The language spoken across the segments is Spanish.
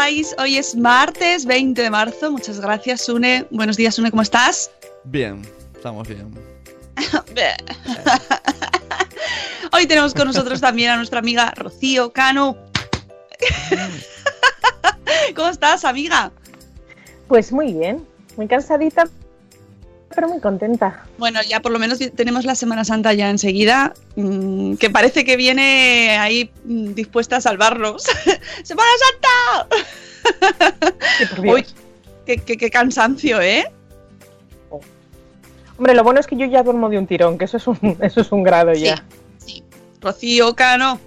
estáis? Hoy es martes 20 de marzo. Muchas gracias, Sune. Buenos días, Sune, ¿cómo estás? Bien, estamos bien. Hoy tenemos con nosotros también a nuestra amiga Rocío Cano. ¿Cómo estás, amiga? Pues muy bien, muy cansadita, pero muy contenta. Bueno, ya por lo menos tenemos la Semana Santa ya enseguida, mmm, que parece que viene ahí mmm, dispuesta a salvarnos. ¡Semana Santa! Uy, qué, qué, qué, cansancio, ¿eh? Hombre, lo bueno es que yo ya duermo de un tirón, que eso es un, eso es un grado ya. Sí. Rocío Cano.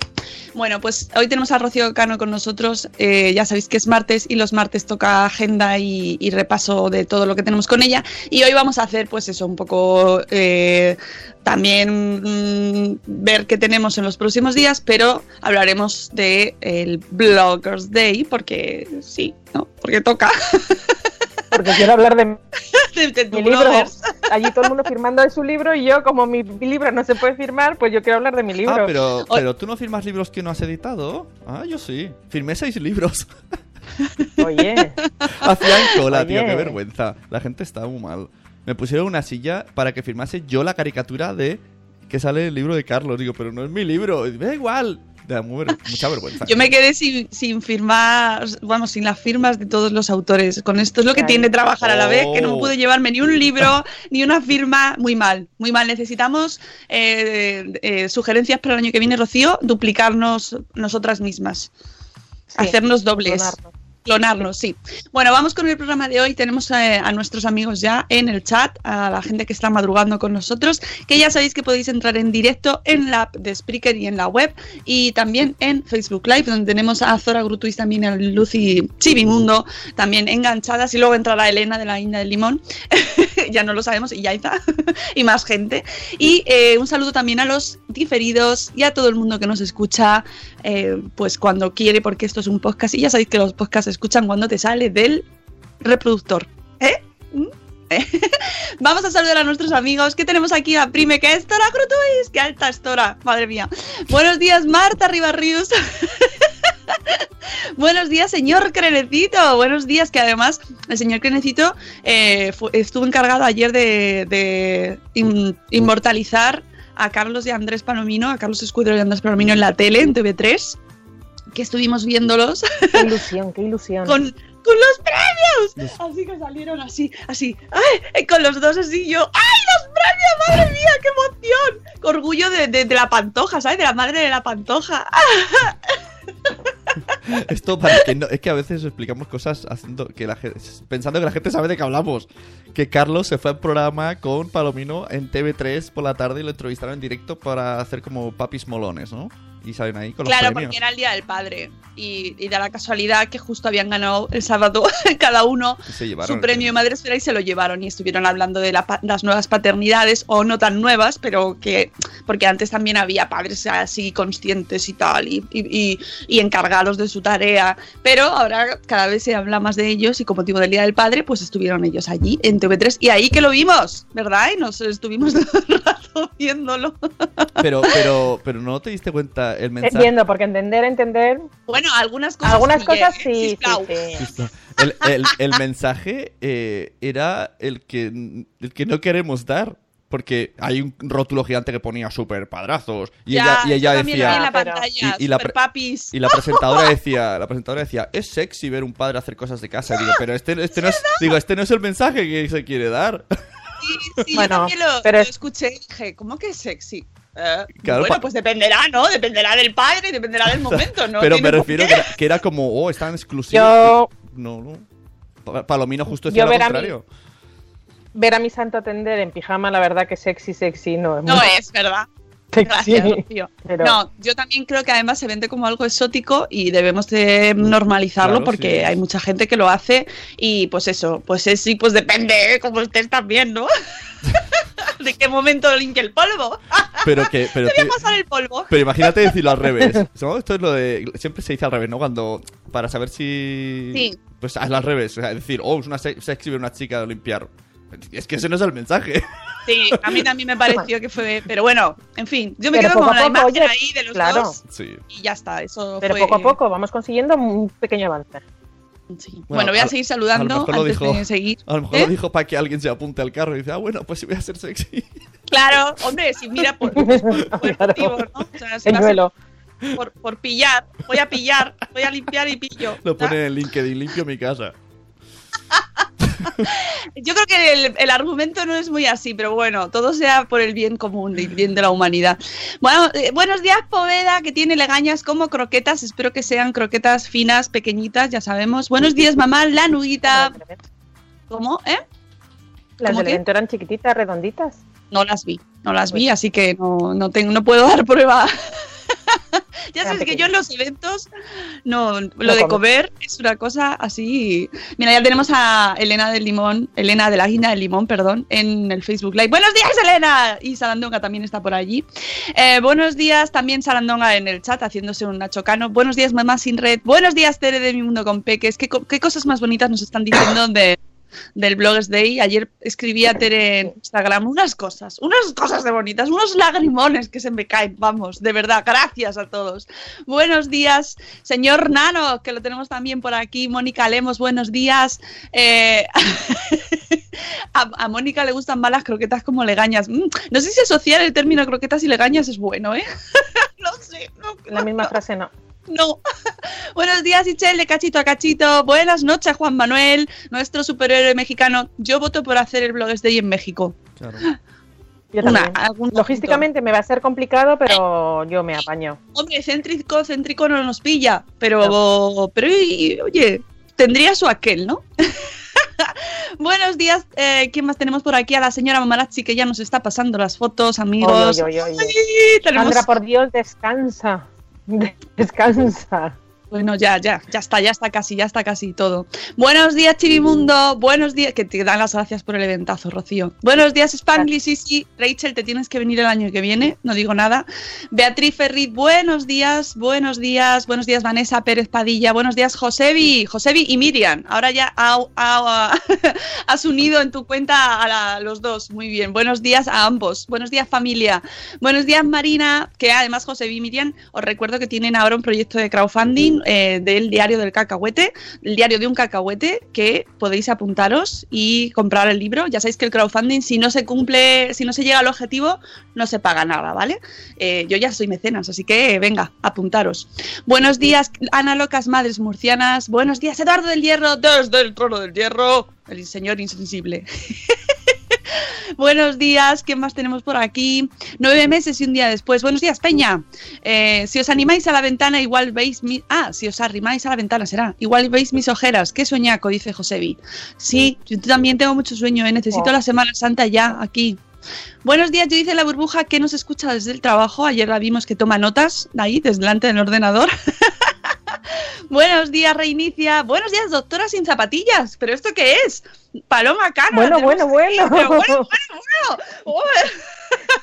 Bueno, pues hoy tenemos a Rocío Cano con nosotros. Eh, ya sabéis que es martes y los martes toca agenda y, repaso de todo lo que tenemos con ella. Y hoy vamos a hacer, pues eso, un poco eh, también mmm, ver qué tenemos en los próximos días, pero hablaremos de el Bloggers Day, porque sí, ¿no? Porque toca. Porque quiero hablar de, de, de mi libro. Allí todo el mundo firmando su libro y yo, como mi, mi, libro no se puede firmar, pues yo quiero hablar de mi libro. Ah, pero, pero tú no firmas libros que no has editado. Ah, yo sí. Firmé seis libros. Oye. Hacían cola, Oye. tío, qué vergüenza. La gente está muy mal. Me pusieron una silla para que firmase yo la caricatura de que sale el libro de Carlos. Digo, pero no es mi libro. Da igual. Da muy, mucha vergüenza. Yo me quedé sin, sin firmar, vamos, sin las firmas de todos los autores. Con esto es lo que Ay. tiene trabajar a la vez, que no Oh. pude llevarme ni un libro, ni una firma. Muy mal, muy mal. Necesitamos eh, eh, sugerencias para el año que viene, Rocío, duplicarnos nosotras mismas. Sí, hacernos dobles. Clonarnos, sí. Bueno, vamos con el programa de hoy. Tenemos eh, a nuestros amigos ya en el chat, a la gente que está madrugando con nosotros, que ya sabéis que podéis entrar en directo en la app de Spreaker y en la web, y también en Facebook Live, donde tenemos a Zora Grutuis, también a Lucy Chivimundo, también enganchadas, y luego entrará Elena de la India del Limón, ya no lo sabemos, y Yaiza, y más gente. Y eh, un saludo también a los diferidos y a todo el mundo que nos escucha, eh, pues cuando quiere, porque esto es un podcast, y ya sabéis que los podcasts escuchan cuando te sale del reproductor. ¿Eh? ¿Mm? ¿Eh? Vamos a saludar a nuestros amigos que tenemos aquí a Prime, que es Tora Crutuis. ¡Qué alta es Tora! Madre mía. Buenos días, Marta Ribarrius. Buenos días, señor Crenecito. Buenos días, que además el señor Crenecito eh, estuvo encargado ayer de, de in, inmortalizar a Carlos y Andrés Palomino, a Carlos Escudero y Andrés Palomino en la tele, en TV3 que estuvimos viéndolos. Qué ilusión, qué ilusión. con, con los premios. Así que salieron así, así. ¡Ay! Con los dos así yo. ¡Ay, los premios! ¡Madre mía, qué emoción! Orgullo de, de, de la pantoja, ¿sabes? De la madre de la pantoja. Esto para que no, es que a veces explicamos cosas haciendo que la gente, pensando que la gente sabe de qué hablamos. Que Carlos se fue al programa con Palomino en TV3 por la tarde y lo entrevistaron en directo para hacer como papis molones, ¿no? Y salen ahí con los Claro, premios. porque era el día del padre. Y, y da la casualidad que justo habían ganado el sábado cada uno su premio de Madre Esfera y se lo llevaron. Y estuvieron hablando de la las nuevas paternidades, o no tan nuevas, pero que. Porque antes también había padres así conscientes y tal, y, y- y- y encargados de su tarea. Pero ahora cada vez se habla más de ellos, y con motivo del Día del Padre, pues estuvieron ellos allí en TV3. Y ahí que lo vimos, ¿verdad? Y nos estuvimos todo el rato viéndolo. Pero, pero, pero no te diste cuenta el mensaje. Entiendo, porque entender, entender. Bueno, algunas cosas. Algunas cosas ¿eh? sí, sí, Sisplau. sí. El, el- el mensaje eh, era el que, el que no queremos dar. Porque hay un rótulo gigante que ponía super padrazos. Y Ya, ella, y decía. la Pero- pantalla, y- y la super pre- papis. Y la presentadora decía, la presentadora decía, es sexy ver un padre hacer cosas de casa. Digo, pero este, este no es, digo, este no es el mensaje que se quiere dar. Sí, sí, Bueno, yo también lo, pero lo escuché y dije, ¿cómo que es sexy? Eh, Claro, bueno, pues dependerá, ¿no? Dependerá del padre y dependerá del momento, ¿no? pero me refiero que era, que era como, oh, es tan exclusivo. Yo, No, no. Pa- Palomino justo decía lo contrario. Ver a mi santo atender en pijama, la verdad que sexy, sexy no es No muy es, ¿verdad? sexy. Gracias, Rocío. Pero No, yo también creo que además se vende como algo exótico y debemos de normalizarlo Claro, porque sí. hay mucha gente que lo hace y pues eso, pues es sí, pues depende, ¿eh? como estés también, ¿no? ¿De qué momento limpia el polvo? Pero que, pero, Te voy a pasar el polvo. pero imagínate decirlo al revés. ¿no? Esto es lo de. Siempre se dice al revés, ¿no? Cuando. Para saber si. Sí. Pues hazlo al revés. O sea, decir, oh, es una se- sexy ver una chica de limpiar. Es que ese no es el mensaje. Sí, a mí también me pareció que fue. Pero bueno, en fin, yo me Pero quedo con a la imagen oye, ahí de los claro. dos Sí. y ya está. Eso pero fue- poco a poco vamos consiguiendo un pequeño avance. sí. Bueno, Bueno, voy a- a seguir a saludando lo mejor lo dijo- de seguir. A lo mejor ¿Eh? lo dijo para que alguien se apunte al carro y dice, ah, bueno, pues sí voy a ser sexy. Claro, hombre, si mira por, por Claro. motivo, ¿no? O sea, si a por, por pillar, voy a pillar, voy a limpiar y pillo. Lo pone en LinkedIn, limpio mi casa. Yo creo que el, el argumento no es muy así, pero bueno, todo sea por el bien común, el bien de la humanidad. Bueno, eh, buenos días, Poveda, que tiene legañas como croquetas. Espero que sean croquetas finas, pequeñitas, ya sabemos. Buenos días, mamá, la nudita. ¿Cómo? ¿Eh? Las ¿Cómo del evento eran chiquititas, redonditas. No las vi, no las vi, así que no, no, tengo, no puedo dar prueba. ya sabes que yo en los eventos, no, lo No de comer es una cosa así. Mira, ya tenemos a Elena del Limón, Elena de la Guina del Limón, perdón, en el Facebook Live. Buenos días, Elena. Y Sarandonga también está por allí. Eh, buenos días también Sarandonga en el chat haciéndose un nachocano. Buenos días, mamá sin red. Buenos días, Tere de mi mundo con peques. ¿Qué, qué cosas más bonitas nos están diciendo de, del Blogs Day. Ayer escribí a Tere en Instagram unas cosas, unas cosas de bonitas, unos lagrimones que se me caen, vamos, de verdad, gracias a todos. Buenos días, señor Nano, que lo tenemos también por aquí, Mónica Lemos, buenos días. Eh, a, a Mónica le gustan más las croquetas como legañas. Mm, no sé si asociar el término croquetas y legañas es bueno, ¿eh? no sé, no, La misma frase no. No. Buenos días, Ichel, de cachito a cachito. Buenas noches, Juan Manuel, nuestro superhéroe mexicano. Yo voto por hacer el Blogs Day en México. Claro. Yo Una- Logísticamente me va a ser complicado, pero yo me apaño. Hombre, céntrico, céntrico no nos pilla, pero, pero oye, tendría su aquel, ¿no? Buenos días, eh, ¿quién más tenemos por aquí? A la señora Mamarazzi que ya nos está pasando las fotos, amigos. Oye, oye, oye. Ay, tenemos- Sandra, por Dios, descansa. Descansa. Bueno, ya, ya, ya está, ya está casi, ya está casi todo. Buenos días, Chirimundo. Buenos días, que te dan las gracias por el eventazo, Rocío. Buenos días, Spanglish. Sí, sí, Rachel, te tienes que venir el año que viene, no digo nada. Beatriz Ferrit, buenos días, buenos días, buenos días, Vanessa Pérez Padilla, buenos días, Josebi, Josebi y Miriam. Ahora ya ha- ha- has unido en tu cuenta a la- los dos, muy bien. Buenos días a ambos. Buenos días, familia. Buenos días, Marina, que además Josebi y Miriam, os recuerdo que tienen ahora un proyecto de crowdfunding eh, del diario del cacahuete, el diario de un cacahuete, que podéis apuntaros y comprar el libro. Ya sabéis que el crowdfunding, si no se cumple, si no se llega al objetivo, no se paga nada, ¿vale? Eh, yo ya soy mecenas, así que venga, apuntaros. Buenos días, Ana Locas Madres Murcianas. Buenos días, Eduardo del Hierro, desde el trono del Hierro, el señor insensible. Buenos días, ¿qué más tenemos por aquí? Nueve meses y un día después. Buenos días, Peña. Eh, si os animáis a la ventana, igual veis mi... Ah, si os arrimáis a la ventana, será. Igual veis mis ojeras. Qué soñaco, dice Josebi. Sí, yo también tengo mucho sueño, ¿eh? necesito la Semana Santa ya, aquí. Buenos días, yo dice la burbuja que nos escucha desde el trabajo. Ayer la vimos que toma notas ahí, desde delante del ordenador. Buenos días, Reinicia. Buenos días, doctora sin zapatillas. ¿Pero esto qué es? Paloma Cano. Bueno, bueno, bueno. bueno, bueno, bueno.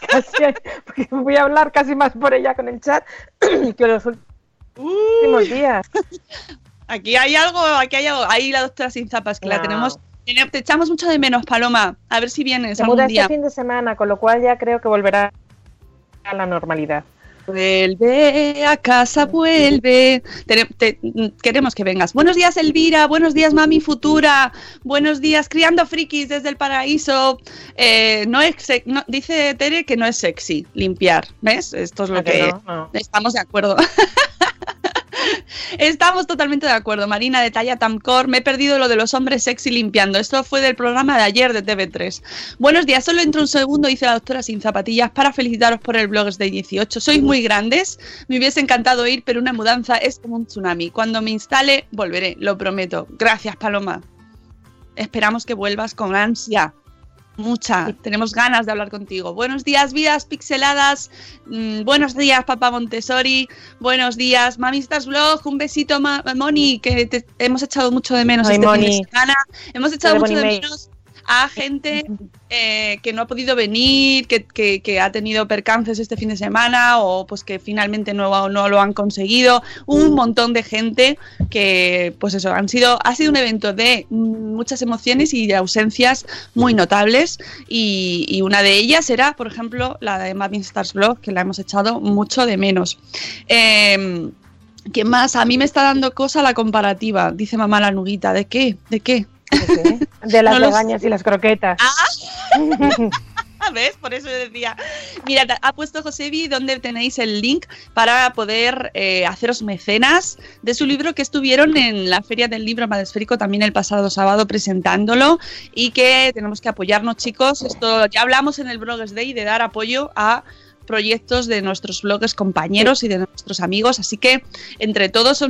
Casi- voy a hablar casi más por ella con el chat que los últimos días. Aquí hay algo, aquí hay algo. Ahí la doctora sin zapas, que la tenemos. Te echamos mucho de menos, Paloma. A ver si vienes Se algún muda día. este fin de semana, con lo cual ya creo que volverá a la normalidad. Vuelve a casa, vuelve. Te- te- queremos que vengas. Buenos días, Elvira. Buenos días, Mami Futura. Buenos días, Criando Frikis desde el paraíso. Eh, no es, no- dice Tere que no es sexy limpiar. ¿Ves? Esto es lo ¿A que que. no? No. Estamos de acuerdo. Estamos totalmente de acuerdo. Marina de talla Tamcor, me he perdido lo de los hombres sexy limpiando. Esto fue del programa de ayer de TV3. Buenos días, solo entro un segundo, dice la doctora sin zapatillas, para felicitaros por el Blogs de 18. Sois muy grandes, me hubiese encantado ir, pero una mudanza es como un tsunami. Cuando me instale, volveré, lo prometo. Gracias, Paloma. Esperamos que vuelvas con ansia. Mucha. Tenemos ganas de hablar contigo. Buenos días, vidas pixeladas. Mm, buenos días, papá Montessori. Buenos días, Mamistas Vlog. Un besito, Ma- Moni, que te hemos echado mucho de menos Ay, este fin Moni. de semana. Hemos echado mucho de menos a gente eh, que no ha podido venir, que, que- que ha tenido percances este fin de semana o pues que finalmente no, no lo han conseguido. Un montón de gente que, pues eso, han sido, ha sido un evento de mm, muchas emociones y de ausencias muy notables. Y, y una de ellas era, por ejemplo, la de Mavin Stars Blog, que la hemos echado mucho de menos. Eh, ¿Qué más? A mí me está dando cosa la comparativa, dice mamá la nuguita. ¿De qué? ¿De qué? Sí, De las No legañas y las croquetas. ¿Ves? Por eso decía. Mira, ha puesto Josebi donde tenéis el link para poder eh, haceros mecenas de su libro que estuvieron en la Feria del Libro Madesférico también el pasado sábado presentándolo y que tenemos que apoyarnos, chicos. Esto ya hablamos en el Bloggers Day de dar apoyo a proyectos de nuestros bloggers compañeros y de nuestros amigos, así que entre todos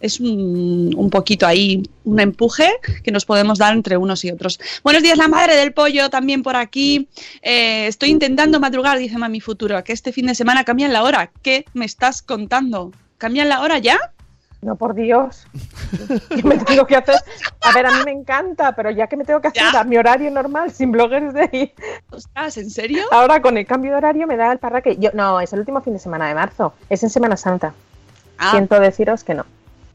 es un, un poquito ahí un empuje que nos podemos dar entre unos y otros. Buenos días, la madre del pollo, también por aquí. Eh, estoy intentando madrugar, dice Mami Futuro, que este fin de semana cambian la hora. ¿Qué me estás contando? ¿Cambian la hora ya? No, por Dios. ¿Qué me tengo que hacer? A ver, a mí me encanta, pero ya que me tengo que hacer a mi horario normal, sin bloggers de ahí. Ostras, ¿en serio? Ahora con el cambio de horario me da el parraque. Yo, no, es el último fin de semana de marzo. Es en Semana Santa. Ah, Siento deciros que no.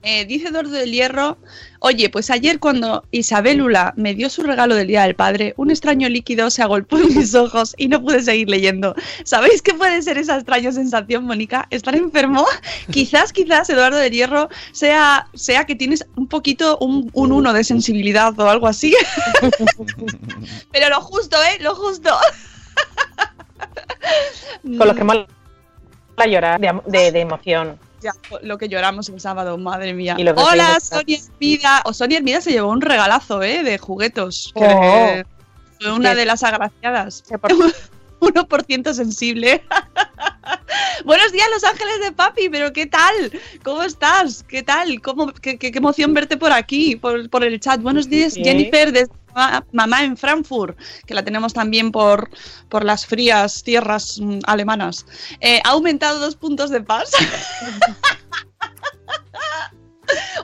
Eh, dice Eduardo del Hierro, oye, pues ayer cuando Isabelula me dio su regalo del Día del Padre, un extraño líquido se agolpó en mis ojos y no pude seguir leyendo. ¿Sabéis qué puede ser esa extraña sensación, Mónica? ¿Estar enfermo? quizás, quizás, Eduardo del Hierro, sea, sea que tienes un poquito un, un uno de sensibilidad o algo así. Pero lo justo, ¿eh? Lo justo. Con lo que mola llorar de, am- de- de emoción. Lo que lloramos el sábado, madre mía. Que Hola, Sonia Hermida. O Sonia Hermida se llevó un regalazo, ¿eh? De juguetos. Que Oh. fue una de las agraciadas. 1% sensible. Buenos días, Los Ángeles de Papi, pero ¿qué tal? ¿Cómo estás? ¿Qué tal? ¿Cómo, qué, qué- qué emoción verte por aquí, por, por el chat. Buenos días. Jennifer, de mamá, en Frankfurt, que la tenemos también por, por las frías tierras mm, alemanas. Eh, ha aumentado dos puntos de paz.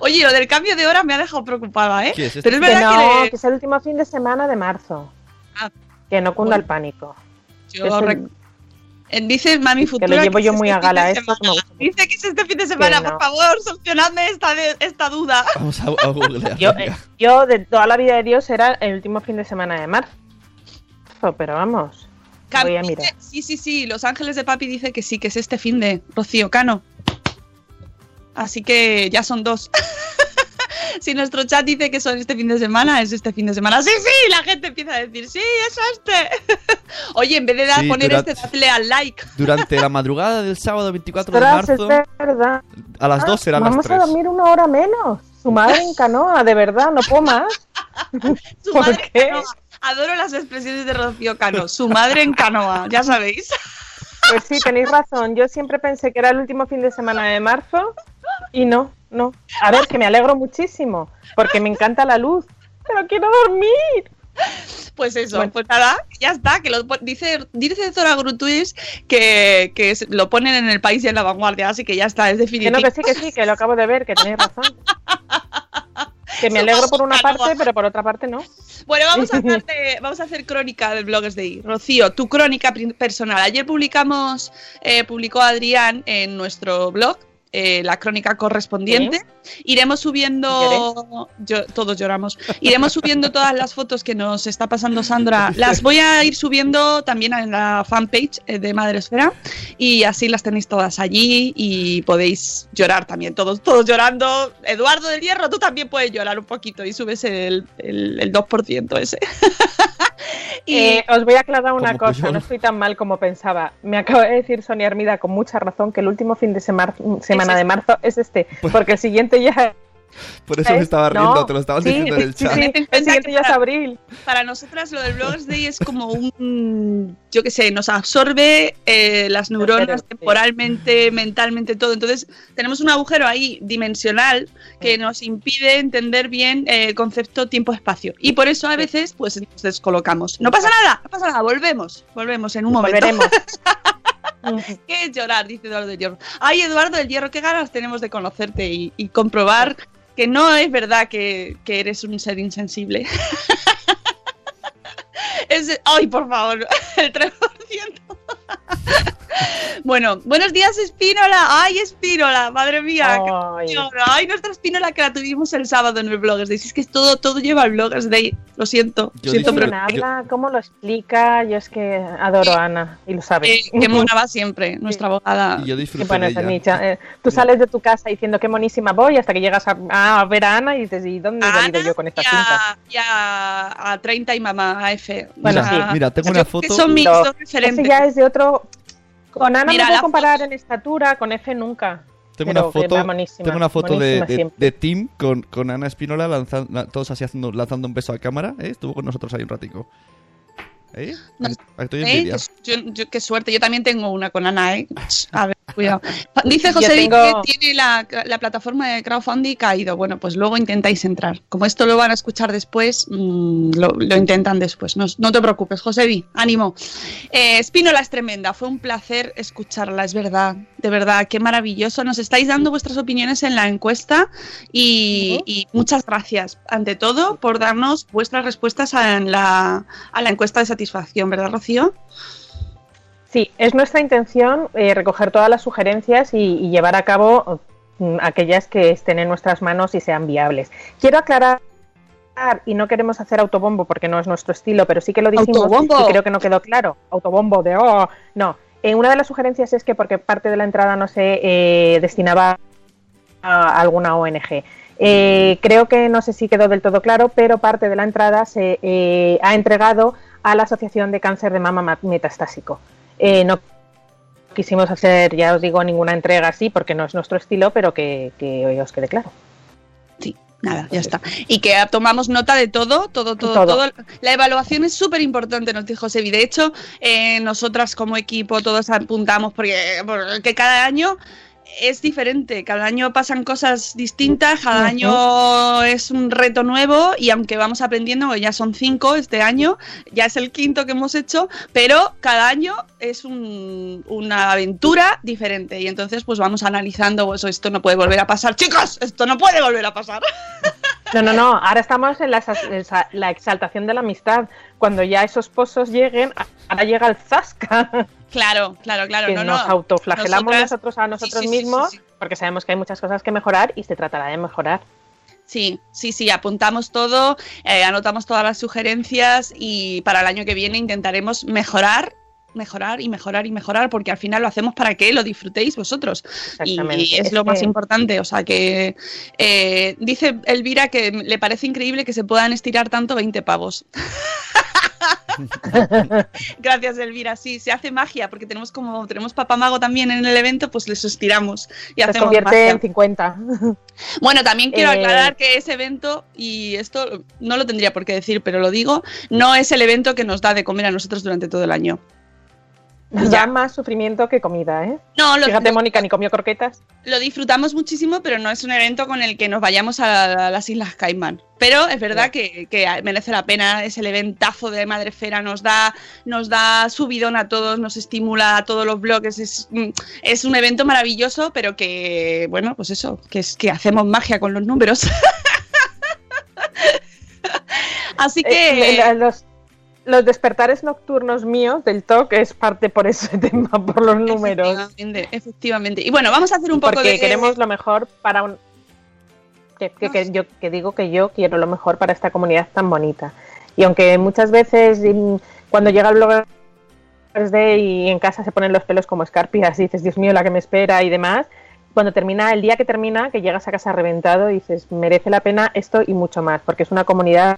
Oye, lo del cambio de hora me ha dejado preocupada, ¿eh? Pero es Que verdad no, que, le- que es el último fin de semana de marzo. Ah. Que no cunda Bueno. el pánico. Yo el- Dice Mami Futura. llevo que yo es muy este a gala, esto me gusta. Dice que es este fin de semana, no. por favor, solucionadme esta, de- esta duda. Vamos a, a googlear. Yo, eh, yo, de toda la vida de Dios, era el último fin de semana de marzo. Pero vamos. Voy a Cam- mirar. dice- Sí, sí, sí, Los Ángeles de Papi dice que sí, que es este fin de Rocío Cano. Así que ya son dos. si nuestro chat dice que son este fin de semana, es este fin de semana. Sí, sí, la gente empieza a decir, sí, es este. Oye, en vez de dar, Sí, poner durante- este, dadle al like. Durante la madrugada del sábado 24 de marzo, verdad. a las 2 serán las Vamos 3. a dormir una hora menos. Su madre en canoa, de verdad, no puedo más. Su ¿Por madre qué? canoa. Adoro las expresiones de Rocío Cano. Su madre en canoa, ya sabéis. Pues sí, tenéis razón. Yo siempre pensé que era el último fin de semana de marzo y no, no. A ver, que me alegro muchísimo porque me encanta la luz, pero quiero dormir. Pues eso, Bueno. pues nada, ya está, que lo dice, dice Zora Grutuis que, que lo ponen en el país y en la vanguardia, así que ya está, es Que definitivo. no, que sí, que sí, que lo acabo de ver, que tenéis razón. Que me alegro por una parte, pero por otra parte no. Bueno, vamos a, hablar de- vamos a hacer crónica del Blogs de I. Rocío, tu crónica personal. Ayer publicamos, eh, publicó Adrián en nuestro blog. Eh, la crónica correspondiente. Iremos subiendo, yo, todos lloramos, iremos subiendo todas las fotos que nos está pasando Sandra. Las voy a ir subiendo también en la fanpage eh, de Madresfera y así las tenéis todas allí y podéis llorar también, todos, todos llorando. Eduardo del Hierro, tú también puedes llorar un poquito y subes el, el, el 2% ese. y Eh, os voy a aclarar una cosa, no estoy tan mal como pensaba. Me acaba de decir Sonia Hermida con mucha razón que el último fin de semana de marzo es este, Pues- porque el siguiente ya Por eso me es- estaba no, riendo, te lo estabas sí, diciendo en el sí, chat. sí, en el siguiente ya es para- abril. para nosotras lo del Blogs Day es como un, yo qué sé, nos absorbe eh, las neuronas sí. temporalmente, mentalmente, todo. Entonces tenemos un agujero ahí dimensional que nos impide entender bien eh, el concepto tiempo-espacio. Y por eso a veces pues nos descolocamos. No pasa nada, no pasa nada, volvemos, volvemos en un momento. Volveremos. ¿Qué es llorar? Dice Eduardo del Hierro. Ay, Eduardo del Hierro, qué ganas tenemos de conocerte y, y comprobar que no es verdad que, que eres un ser insensible. Es- ay, por favor, el 3%. bueno, buenos días, Espínola. Ay, Espínola, madre mía. Ay. nuestra Espínola que la tuvimos el sábado en el Bloggers Day. Si Es que todo, todo lleva al Bloggers Day. Lo siento, Yo siento, ¿Cómo disfruto- pero habla? ¿Cómo lo explica? Yo es que adoro a Ana y lo sabes. eh, que mona va siempre, nuestra abogada. Y yo disfruto bueno, eh, tú sales de tu casa diciendo qué monísima voy hasta que llegas a, a ver a Ana y dices, ¿y dónde he venido Ana yo con esta y cinta? a, y a, a 30 y mamá, a F. Bueno, O sí. Mira, tengo una que foto. son mis dos referentes. Ese ya es de otro... Con Ana Mira, me puedo comparar en estatura, con F nunca. Tengo una foto, tengo una foto de, Tim con, con Ana Espínola lanzan- la- todos así haciendo, lanzando un beso a cámara. ¿eh? Estuvo con nosotros ahí un ratico. ¿Eh? No- Estoy ¿Eh? Qué, yo- yo- qué suerte, yo también tengo una con Ana, ¿eh? A ver, cuidado. Dice José tengo- que tiene la, la plataforma de crowdfunding caído. Bueno, pues luego intentáis entrar. Como esto lo van a escuchar después, mm, lo, lo intentan después. No, no te preocupes, José Vi, ánimo. Eh, Espínola es tremenda, fue un placer escucharla, es verdad. De verdad, qué maravilloso. Nos estáis dando vuestras opiniones en la encuesta y, muchas gracias, ante todo, por darnos vuestras respuestas a la, a la encuesta de satisfacción, ¿verdad, Rocío? Sí, es nuestra intención eh, recoger todas las sugerencias y, y llevar a cabo mm, aquellas que estén en nuestras manos y sean viables. Quiero aclarar, y no queremos hacer autobombo porque no es nuestro estilo, pero sí que lo dijimos ¡Autobombo! y creo que no quedó claro. Autobombo de oh, no. Eh, una de las sugerencias es que porque parte de la entrada no se eh, destinaba a alguna ONG. Eh, creo que no sé si quedó del todo claro, pero parte de la entrada se ha entregado a la Asociación de Cáncer de Mama Ma- Metastásico. No quisimos hacer, ya os digo, ninguna entrega así porque no es nuestro estilo, pero que, que os quede claro. Nada, ya está. Y que tomamos nota de todo, todo, todo, Todo. todo. La evaluación es súper importante, nos dijo Sebi. De hecho, eh, nosotras como equipo todos apuntamos porque, porque cada año es diferente, cada año pasan cosas distintas, cada año es un reto nuevo y aunque vamos aprendiendo, ya son cinco este año, ya es el quinto que hemos hecho, pero cada año es un- una aventura diferente y entonces pues vamos analizando, pues esto no puede volver a pasar, chicos, esto no puede volver a pasar. No, no, no, ahora estamos en la, la exaltación de la amistad. Cuando ya esos pozos lleguen, ahora llega el zasca, Claro, claro, claro. que no, nos no. autoflagelamos Nosotras- nosotros a nosotros sí, sí, sí, mismos, sí, porque sabemos que hay muchas cosas que mejorar y se tratará de mejorar. Sí, sí, sí, apuntamos todo, eh, anotamos todas las sugerencias y para el año que viene intentaremos mejorar, mejorar y mejorar y mejorar, porque al final lo hacemos para que lo disfrutéis vosotros. Y Exactamente. es, Es lo más importante. O sea que eh, dice Elvira que le parece increíble que se puedan estirar tanto 20 pavos. Gracias, Elvira. Sí, se hace magia porque tenemos como tenemos papamago también en el evento, pues les estiramos y Se hacemos convierte magia. en 50. Bueno, también quiero Eh, aclarar que ese evento, y esto no lo tendría por qué decir, pero lo digo, no es el evento que nos da de comer a nosotros durante todo el año. Ya. más sufrimiento que comida, ¿eh? No, lo, Fíjate, Mónica, ni comió croquetas. lo disfrutamos muchísimo, pero no es un evento con el que nos vayamos a las Islas Caimán. Pero es verdad que, que merece la pena, es el eventazo de Madrefera, nos da, nos da subidón a todos, nos estimula a todos los bloques, es, mm, es un evento maravilloso, pero que, bueno, pues eso, que es que hacemos magia con los números. Así que... Eh, la- los, los despertares nocturnos míos del TOC es parte por ese tema, por los números. Efectivamente, efectivamente. Y bueno, vamos a hacer un poco Porque de. queremos lo mejor para un... Que, que- que yo que digo que yo quiero lo mejor para esta comunidad tan bonita. Y aunque muchas veces mm, cuando llega el blogger Day y en casa se ponen los pelos como escarpias y dices, Dios mío, la que me espera y demás, cuando termina, el día que termina, que llegas a casa reventado, dices, merece la pena esto y mucho más, porque es una comunidad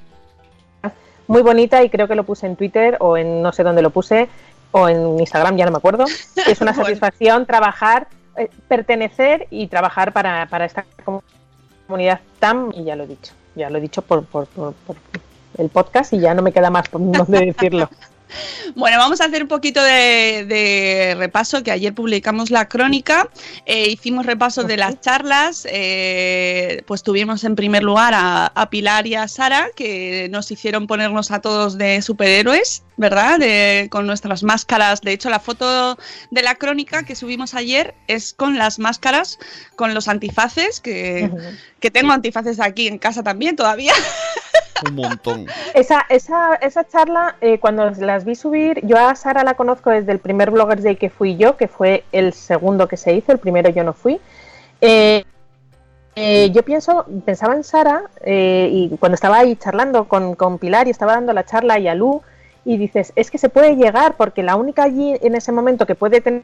muy bonita y creo que lo puse en Twitter o en no sé dónde lo puse o en Instagram, ya no me acuerdo. Es una Bueno. satisfacción trabajar, eh, pertenecer y trabajar para, para esta comunidad tan, y ya lo he dicho, ya lo he dicho por, por, por- por el podcast y ya no me queda más por dónde decirlo. Bueno, vamos a hacer un poquito de, de repaso, que ayer publicamos la crónica, eh, hicimos repaso de las charlas, eh, pues tuvimos en primer lugar a, a Pilar y a Sara, que nos hicieron ponernos a todos de superhéroes, ¿verdad? De- con nuestras máscaras. De hecho, la foto de la crónica que subimos ayer es con las máscaras, con los antifaces, que, que tengo antifaces aquí en casa también todavía. Un montón. Esa, esa, esa charla, eh, cuando las vi subir, yo a Sara la conozco desde el primer Bloggers Day que fui yo, que fue el segundo que se hizo, el primero yo no fui. Eh, eh, yo pienso, pensaba en Sara eh, y cuando estaba ahí charlando con, con Pilar y estaba dando la charla y a Lu, y dices, es que se puede llegar, porque la única allí en ese momento que puede tener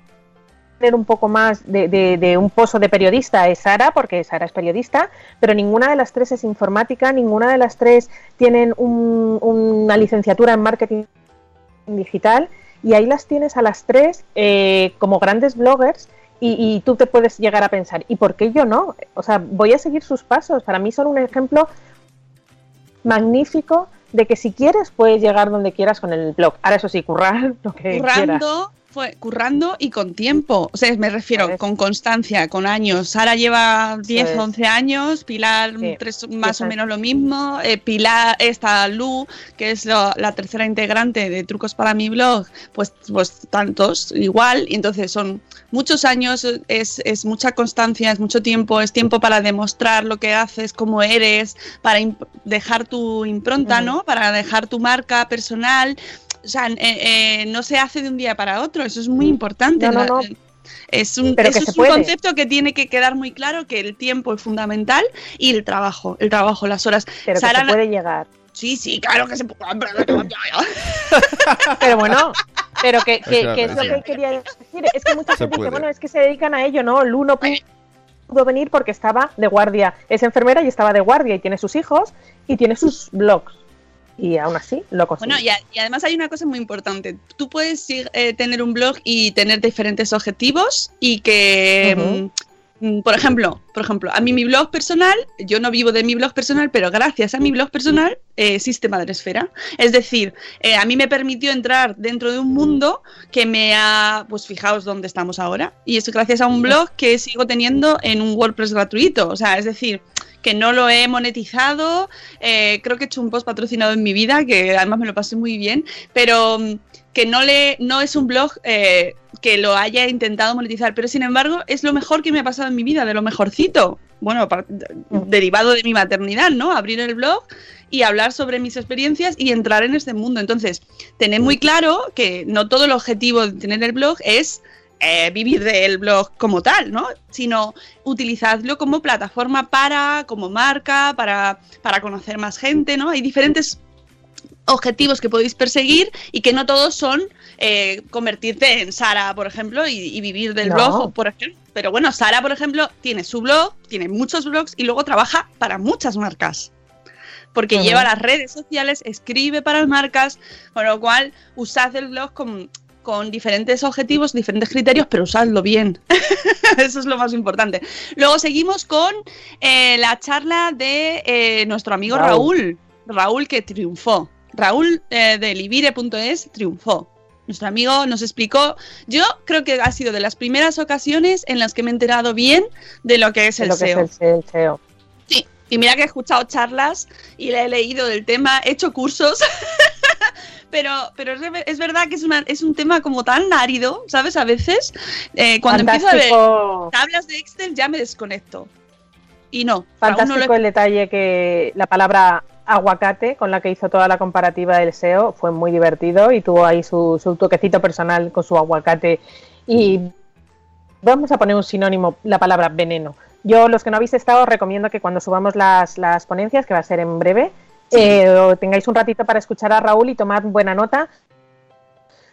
un poco más de, de- de un pozo de periodista es Sara, porque Sara es periodista, pero ninguna de las tres es informática, ninguna de las tres tienen un- una licenciatura en marketing digital, y ahí las tienes a las tres eh, como grandes bloggers. Y, y tú te puedes llegar a pensar, ¿y por qué yo no? O sea, voy a seguir sus pasos. Para mí son un ejemplo magnífico de que si quieres puedes llegar donde quieras con el blog. Ahora eso sí, currar lo que quieras. Currando, fue, currando y con tiempo. O sea, me refiero con constancia, con años. Sara lleva 10, es. 11 años, Pilar Sí, tres, más o menos lo mismo. eh, Pilar, esta Lu, que es lo- la tercera integrante de Trucos para mi blog, pues, pues tantos, igual. Y entonces son muchos años, es, es mucha constancia, es mucho tiempo, es tiempo para demostrar lo que haces, cómo eres, para dejar tu impronta. ¿no? Para dejar tu marca personal. O sea, eh, eh, no se hace de un día para otro, eso es muy importante. No, no, La- no. Es un, Pero eso es un concepto que tiene que quedar muy claro que el tiempo es fundamental y el trabajo, el trabajo, las horas. Pero Sara- que se puede llegar. Sí, sí, claro que se puede. Pero bueno, pero que, que- Claro, que es lo que quería decir. Es que mucha Se gente puede. dice, bueno, es que se dedican a ello, ¿no? Lu no pu- pudo venir porque estaba de guardia. Es enfermera y estaba de guardia y tiene sus hijos y tiene sus blogs. Y aún así lo consiguió. Bueno, y, a- y además hay una cosa muy importante. Tú puedes eh, tener un blog y tener diferentes objetivos y que, mm, por ejemplo, por ejemplo, a mí mi blog personal, yo no vivo de mi blog personal, pero gracias a mi blog personal eh, existe Madresfera. Es decir, eh, a mí me permitió entrar dentro de un mundo que me ha, pues fijaos dónde estamos ahora. Y es gracias a un blog que sigo teniendo en un WordPress gratuito. O sea, es decir, que no lo he monetizado, eh, creo que he hecho un post patrocinado en mi vida, que además me lo pasé muy bien, pero mm, que no, le, no es un blog eh, que lo haya intentado monetizar, pero sin embargo es lo mejor que me ha pasado en mi vida, de lo mejorcito. Bueno, par- derivado de mi maternidad, ¿no? Abrir el blog y hablar sobre mis experiencias y entrar en este mundo. Entonces, tened muy claro que no todo el objetivo de tener el blog es eh, vivir del blog como tal, ¿no? Sino utilizadlo como plataforma para, como marca, para, para conocer más gente, ¿no? Hay diferentes objetivos que podéis perseguir y que no todos son eh, convertirte en Sara, por ejemplo, y, y vivir del No. blog, por ejemplo. Pero bueno, Sara, por ejemplo, tiene su blog, tiene muchos blogs y luego trabaja para muchas marcas. porque lleva las redes sociales, escribe para marcas, con lo cual usad el blog con, con diferentes objetivos, diferentes criterios, pero usadlo bien. Eso es lo más importante. Luego seguimos con eh, la charla de eh, nuestro amigo Raúl. Raúl. Raúl que triunfó. Raúl eh, de libire.es triunfó. Nuestro amigo nos explicó, yo creo que ha sido de las primeras ocasiones en las que me he enterado bien de lo que es el lo que SEO. es el, el SEO. Sí, y mira que he escuchado charlas y le he leído del tema, he hecho cursos, pero, pero es, verdad que es, una- es un tema como tan árido, ¿sabes? A veces, eh, cuando empiezo a ver tablas de Excel ya me desconecto. Y no, fantástico lo- el detalle que la palabra aguacate, con la que hizo toda la comparativa del SEO, fue muy divertido y tuvo ahí su, su toquecito personal con su aguacate. Y vamos a poner un sinónimo, la palabra veneno. Yo, los que no habéis estado, os recomiendo que cuando subamos las, las ponencias, que va a ser en breve, eh, o tengáis un ratito para escuchar a Raúl y tomad buena nota.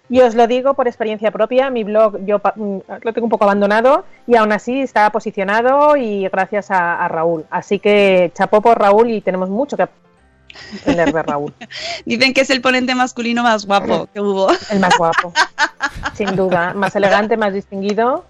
Y os lo digo por experiencia propia, mi blog yo mm, lo tengo un poco abandonado y aún así está posicionado y gracias a, a Raúl. Así que chapó por Raúl y tenemos mucho que aprender de Raúl, Dicen que es el ponente masculino más guapo que hubo. el más guapo, sin duda, más elegante, más distinguido.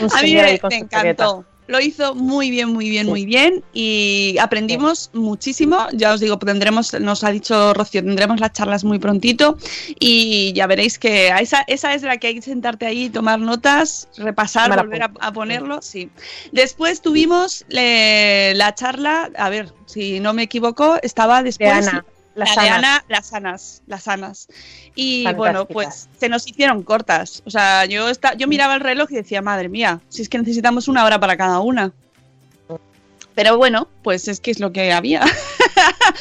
Un A mí me, encantó. Lo hizo muy bien, muy bien, muy bien y aprendimos muchísimo. Ya os digo, tendremos, nos ha dicho Rocío, tendremos las charlas muy prontito y ya veréis que a esa, esa es la que hay que sentarte ahí, tomar notas, repasar, volver a, ponerlo. Sí. Después tuvimos eh, la charla, a ver, si no me equivoco, estaba De después La, las de sanas. Ana, las sanas, las sanas. Y bueno, pues se nos hicieron cortas. O sea, yo esta, yo miraba el reloj y decía, madre mía, si es que necesitamos una hora para cada una. Pero bueno, pues es que es lo que había.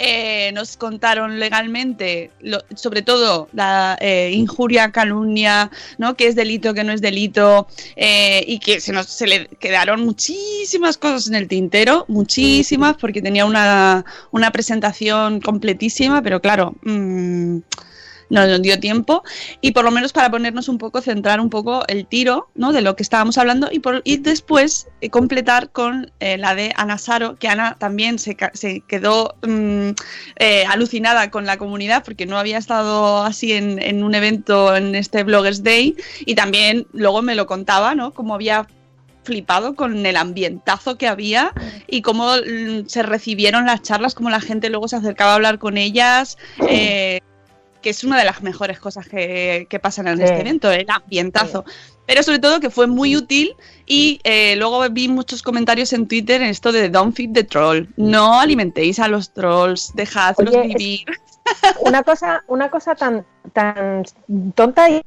Eh, nos contaron legalmente, sobre todo la eh, injuria, calumnia, ¿no? Que es delito, que no es delito, eh, y que se nos se le quedaron muchísimas cosas en el tintero, muchísimas, porque tenía una, una presentación completísima, pero claro, mm, no nos dio tiempo. Y por lo menos para ponernos un poco, centrar un poco el tiro ¿no? de lo que estábamos hablando y, por, y después eh, completar con eh, la de Ana Saro, que Ana también se, se quedó mm, eh, alucinada con la comunidad porque no había estado así en, un evento en este Bloggers Day y también luego me lo contaba, ¿no? Cómo había flipado con el ambientazo que había y cómo mm, se recibieron las charlas, cómo la gente luego se acercaba a hablar con ellas, que es una de las mejores cosas que, que pasan en Sí. este evento, el ambientazo. Pero sobre todo que fue muy útil y eh, luego vi muchos comentarios en Twitter en esto de Don't feed the troll. No alimentéis a los trolls, dejadlos Oye, vivir. una cosa, una cosa tan, tan tonta y,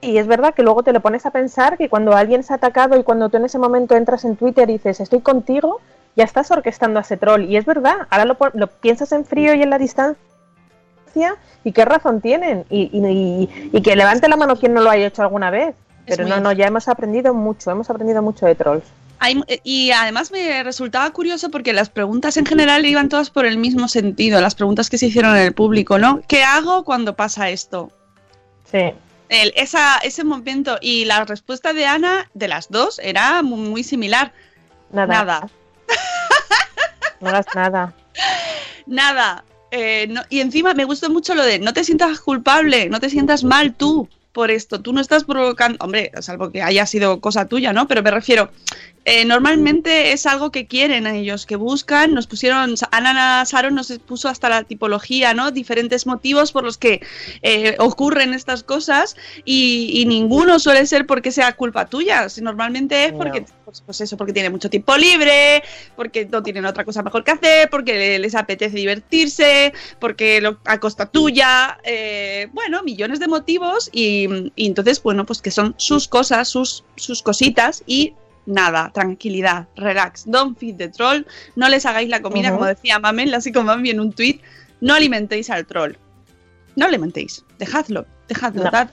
y es verdad que luego te lo pones a pensar que cuando alguien se ha atacado y cuando tú en ese momento entras en Twitter y dices estoy contigo, ya estás orquestando a ese troll. Y es verdad, ahora lo, lo piensas en frío y en la distancia y qué razón tienen. Y, y- y- que levante la mano quien no lo haya hecho alguna vez. Pero no, no, ya hemos aprendido mucho, hemos aprendido mucho de trolls. Hay- y además me resultaba curioso porque las preguntas en general iban todas por el mismo sentido, las preguntas que se hicieron en el público, ¿no? ¿Qué hago cuando pasa esto? Sí. El- esa, ese momento y la respuesta de Ana, de las dos, era muy, muy similar. Nada. Nada. No hagas nada. Nada. Eh, no- y encima me gustó mucho lo de no te sientas culpable, no te sientas mal tú por esto. Tú no estás provocando, hombre, salvo que haya sido cosa tuya, ¿no? Pero me refiero, eh, normalmente es algo que quieren ellos, que buscan. Nos pusieron, Ana Saron nos puso hasta la tipología, ¿no? Diferentes motivos por los que eh, ocurren estas cosas y, y ninguno suele ser porque sea culpa tuya. Si Normalmente es No. porque, pues, pues eso, porque tiene mucho tiempo libre, porque no tienen otra cosa mejor que hacer, porque les apetece divertirse, porque lo, a costa tuya, eh, bueno, millones de motivos y, y entonces, bueno, pues que son sus cosas, sus, sus cositas y nada, tranquilidad, relax, don't feed the troll, no les hagáis la comida, como decía Mamel, así como Mami en un tuit, no alimentéis al troll, no alimentéis, dejadlo, dejadlo, No.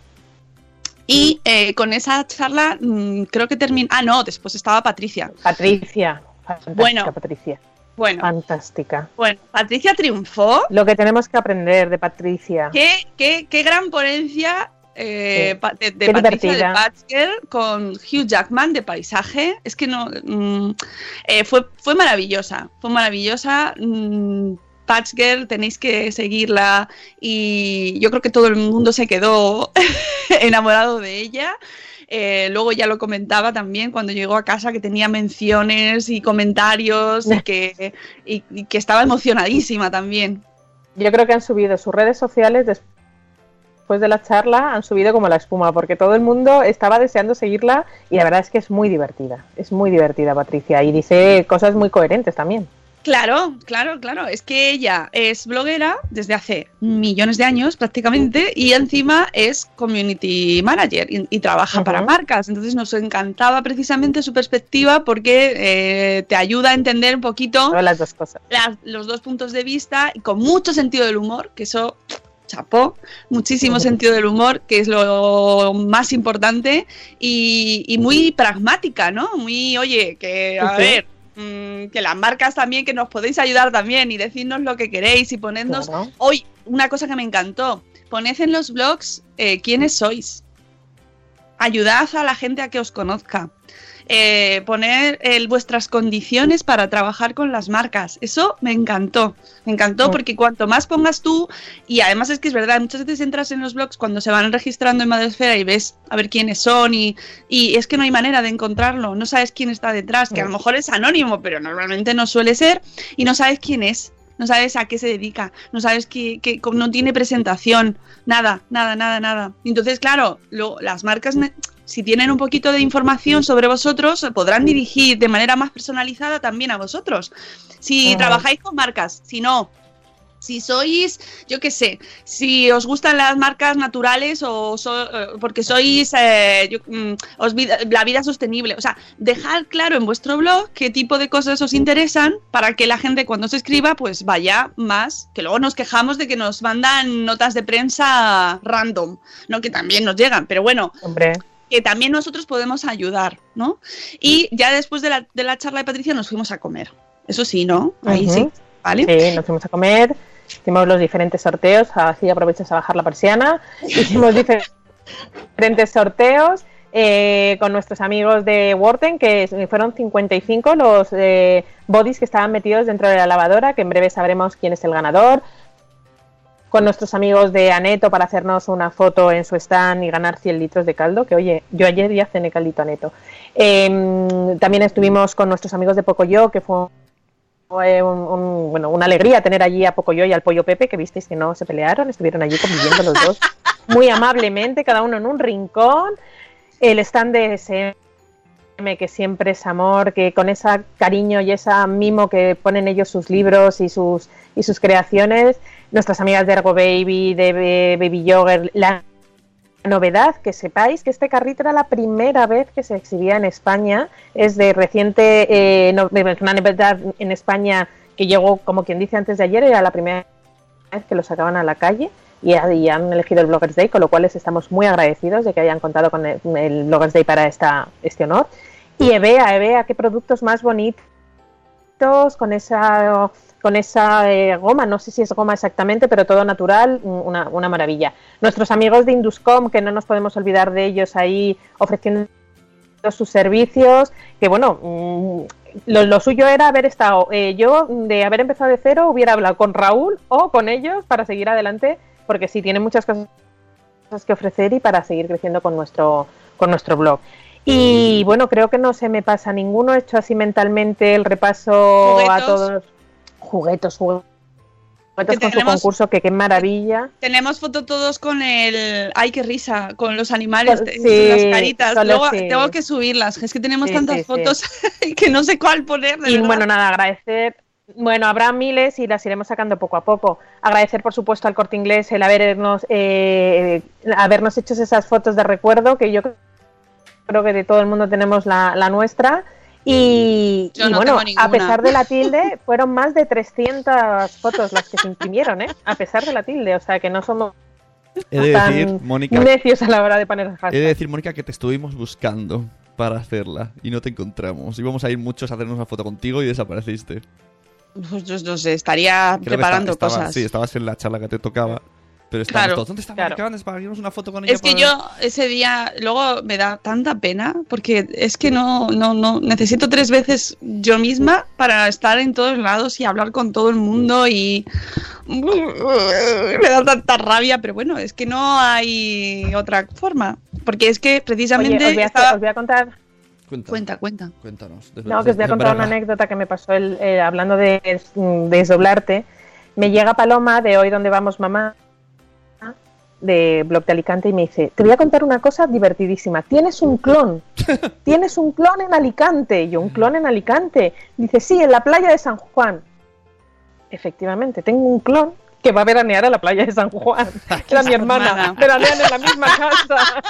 y eh, con esa charla mm, creo que termina. Ah, no, después estaba Patricia. Patricia. Fantástica, Bueno. Patricia. Bueno, Fantástica. bueno, Patricia triunfó. Lo que tenemos que aprender de Patricia. Qué, qué, qué gran ponencia eh, Sí. de, Patricia de con Hugh Jackman de paisaje. Es que no. mm, eh, fue, fue maravillosa. Fue maravillosa. mm, Patch Girl, tenéis que seguirla y yo creo que todo el mundo se quedó enamorado de ella. Eh, luego ya lo comentaba también cuando llegó a casa que tenía menciones y comentarios y que, y- y que estaba emocionadísima también. Yo creo que han subido sus redes sociales des- después de la charla, han subido como la espuma, porque todo el mundo estaba deseando seguirla y la verdad es que es muy divertida. Es muy divertida, Patricia, y dice cosas muy coherentes también. Claro, claro, claro. Es que ella es bloguera desde hace millones de años prácticamente y encima es community manager y, y trabaja para marcas. Entonces nos encantaba precisamente su perspectiva porque eh, te ayuda a entender un poquito las dos cosas. las- los dos puntos de vista y con mucho sentido del humor, que eso chapó, muchísimo sentido del humor, que es lo más importante, y, y muy pragmática, ¿no? Muy, oye, que a Sí, ver, mm, que las marcas también, que nos podéis ayudar también y decirnos lo que queréis y ponednos... Claro. Hoy, una cosa que me encantó, poned en los blogs eh, quiénes sois. Ayudad a la gente a que os conozca. Eh, poner el- vuestras condiciones para trabajar con las marcas. Eso me encantó. Me encantó Mm. porque cuanto más pongas tú, y además es que es verdad, muchas veces entras en los blogs cuando se van registrando en Madresfera y ves a ver quiénes son y, y es que no hay manera de encontrarlo. No sabes quién está detrás, que a lo Mm. mejor es anónimo, pero normalmente no suele ser, y no sabes quién es. No sabes a qué se dedica, no sabes que, que no tiene presentación, nada, nada, nada, nada. Entonces, claro, lo- las marcas, si tienen un poquito de información sobre vosotros, podrán dirigir de manera más personalizada también a vosotros. Si trabajáis con marcas, si no, si sois, yo qué sé, si os gustan las marcas naturales o so- eh, porque sois eh, yo- mm, os vida- la vida sostenible, o sea, dejar claro en vuestro blog qué tipo de cosas os interesan para que la gente cuando se escriba pues vaya más, que luego nos quejamos de que nos mandan notas de prensa random, no que también nos llegan, pero bueno, Hombre, que también nosotros podemos ayudar, ¿no? Y ya después de la, de la charla de Patricia nos fuimos a comer. Eso sí, ¿no? Ahí sí, ¿vale? sí, nos fuimos a comer, hicimos los diferentes sorteos, así aprovechas a bajar la persiana, hicimos difer- diferentes sorteos eh, con nuestros amigos de Worten, que fueron 55 los eh, bodies que estaban metidos dentro de la lavadora, que en breve sabremos quién es el ganador. Con nuestros amigos de Aneto para hacernos una foto en su stand y ganar 100 litros de caldo, que oye, yo ayer ya cené caldito Aneto. Em, también estuvimos con nuestros amigos de Pocoyo, que fue fue un- un- bueno, una alegría tener allí a Pocoyo y al Pollo Pepe, que visteis que no se pelearon, estuvieron allí conviviendo los dos muy amablemente, cada uno en un rincón. El stand de SM, que siempre es amor, que con ese cariño y ese mimo que ponen ellos sus libros y sus, y sus creaciones, nuestras amigas de Ergo Baby, de Baby Yogurt, la novedad, que sepáis que este carrito era la primera vez que se exhibía en España, es de reciente, eh, una novedad en España que llegó, como quien dice antes de ayer, era la primera vez que lo sacaban a la calle y han elegido el Bloggers Day, con lo cual les estamos muy agradecidos de que hayan contado con el, el Bloggers Day para esta, este honor. Y Evea, Evea, qué productos más bonitos con esa con esa eh, goma, no sé si es goma exactamente, pero todo natural, una, una maravilla. Nuestros amigos de Induscom, que no nos podemos olvidar de ellos ahí ofreciendo sus servicios, que bueno, mm, lo, lo suyo era haber estado, eh, yo de haber empezado de cero hubiera hablado con Raúl o con ellos para seguir adelante, porque sí, tienen muchas cosas que ofrecer y para seguir creciendo con nuestro, con nuestro blog. Y bueno, creo que no se me pasa ninguno, he hecho así mentalmente el repaso a todos. Juguetos, juguetos Que con su concurso, que qué maravilla. Tenemos foto todos con el. ¡Ay, qué risa! Con los animales, Con- las caritas. Luego sí. tengo que subirlas. Es que tenemos Sí, tantas fotos que no sé cuál poner. de Y verdad. bueno, nada, agradecer. Bueno, habrá miles y las iremos sacando poco a poco. Agradecer, por supuesto, al corte inglés el habernos, eh, habernos hecho esas fotos de recuerdo, que yo creo que de todo el mundo tenemos la, la nuestra. Y, Yo y no bueno, tengo ninguna. a pesar de la tilde, fueron más de 300 fotos las que se imprimieron, ¿eh? A pesar de la tilde, o sea que no somos He de tan decir, Mónica, necios a la hora de poner he de hashtag. decir, Mónica, que te estuvimos buscando para hacerla y no te encontramos. Íbamos a ir muchos a hacernos una foto contigo y desapareciste. Pues yo no sé, estaría Creo preparando esta- estabas- cosas. Sí, estabas en la charla que te tocaba Pero estamos Claro, todos, ¿dónde está claro. Maricanes? Para que hagamos una foto con ella. Es que para- yo ese día luego me da tanta pena porque es que no, no, no necesito tres veces yo misma para estar en todos lados y hablar con todo el mundo y me da tanta rabia, pero bueno, es que no hay otra forma. Porque es que Oye, precisamente os voy, a, estaba- os voy a contar Cuenta, Cuenta, cuenta. Cuéntanos. No, que os voy a contar una anécdota que me pasó el, eh, hablando de mm, desdoblarte. Me llega Paloma de Hoy Donde Vamos Mamá, de Blog de Alicante, y me dice, te voy a contar una cosa divertidísima. Tienes un clon. Tienes un clon en Alicante. Y yo, ¿un clon en Alicante? Dice, sí, en la playa de San Juan. Efectivamente, tengo un clon que va a veranear a la playa de San Juan. Era mi hermana. hermana. Veranean en la misma casa.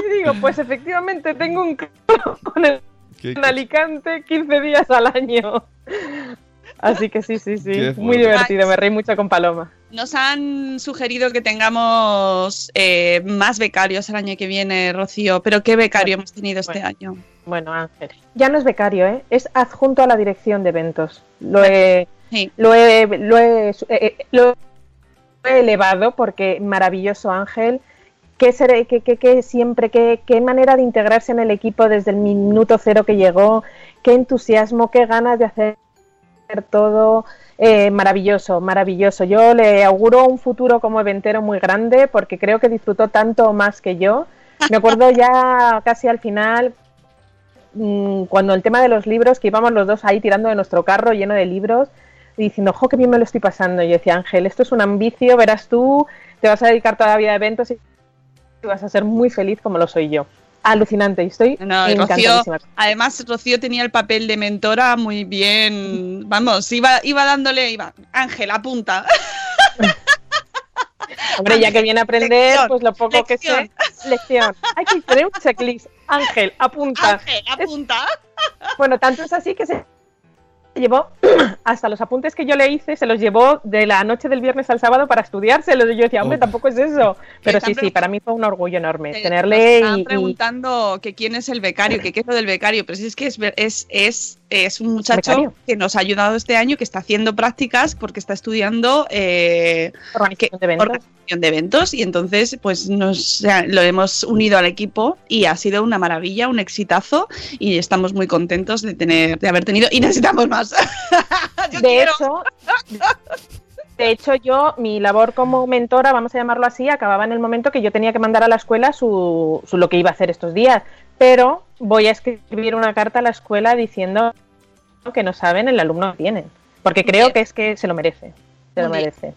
Y digo, pues efectivamente tengo un clon en ¿Qué- en Alicante 15 días al año. Así que sí, sí, sí. Muy divertido, me reí mucho con Paloma. Nos han sugerido que tengamos eh, más becarios el año que viene, Rocío, pero ¿qué becario hemos tenido este año? Bueno, Ángel. Ya no es becario, ¿eh? Es adjunto a la dirección de eventos. Lo he, Sí. lo he, lo he, eh, eh, lo he elevado porque maravilloso Ángel. Qué, qué- qué- qué siempre, qué manera de integrarse en el equipo desde el minuto cero que llegó, qué entusiasmo, qué ganas de hacer todo. Eh, maravilloso, maravilloso. Yo le auguro un futuro como eventero muy grande porque creo que disfrutó tanto más que yo. Me acuerdo ya casi al final, mm, cuando el tema de los libros, que íbamos los dos ahí tirando de nuestro carro lleno de libros y diciendo, jo, qué bien me lo estoy pasando. Y yo decía, Ángel, esto es un ambicio, verás tú, te vas a dedicar toda la vida a eventos y vas a ser muy feliz como lo soy yo. Alucinante, y estoy No, y Rocío, encantadísima. además Rocío tenía el papel de mentora muy bien, vamos, iba, iba dándole, iba, Ángel, apunta. Hombre, ya que viene a aprender, Lección, pues lo poco que sé, lección. Hay que tener un checklist. Ángel, apunta. Ángel, apunta. Bueno, tanto es así que se llevó hasta los apuntes que yo le hice, se los llevó de la noche del viernes al sábado para estudiárselos. Y yo decía, hombre, Oh. tampoco es eso. Pero sí, sí, para mí fue un orgullo enorme Te- tenerle están y, y- preguntando que quién es el becario, que qué es lo del becario, pero si es que es, es, es, es un muchacho Becario. que nos ha ayudado este año, que está haciendo prácticas porque está estudiando eh, organización de eventos. organización de eventos y entonces pues nos o sea, lo hemos unido al equipo y ha sido una maravilla, un exitazo y estamos muy contentos de tener de haber tenido y necesitamos más. Yo de quiero. hecho, de hecho, yo, mi labor como mentora, vamos a llamarlo así, acababa en el momento que yo tenía que mandar a la escuela su, su- lo que iba a hacer estos días. Pero voy a escribir una carta a la escuela diciendo que no saben el alumno que tienen. Porque creo que es que se lo merece. Se lo merece.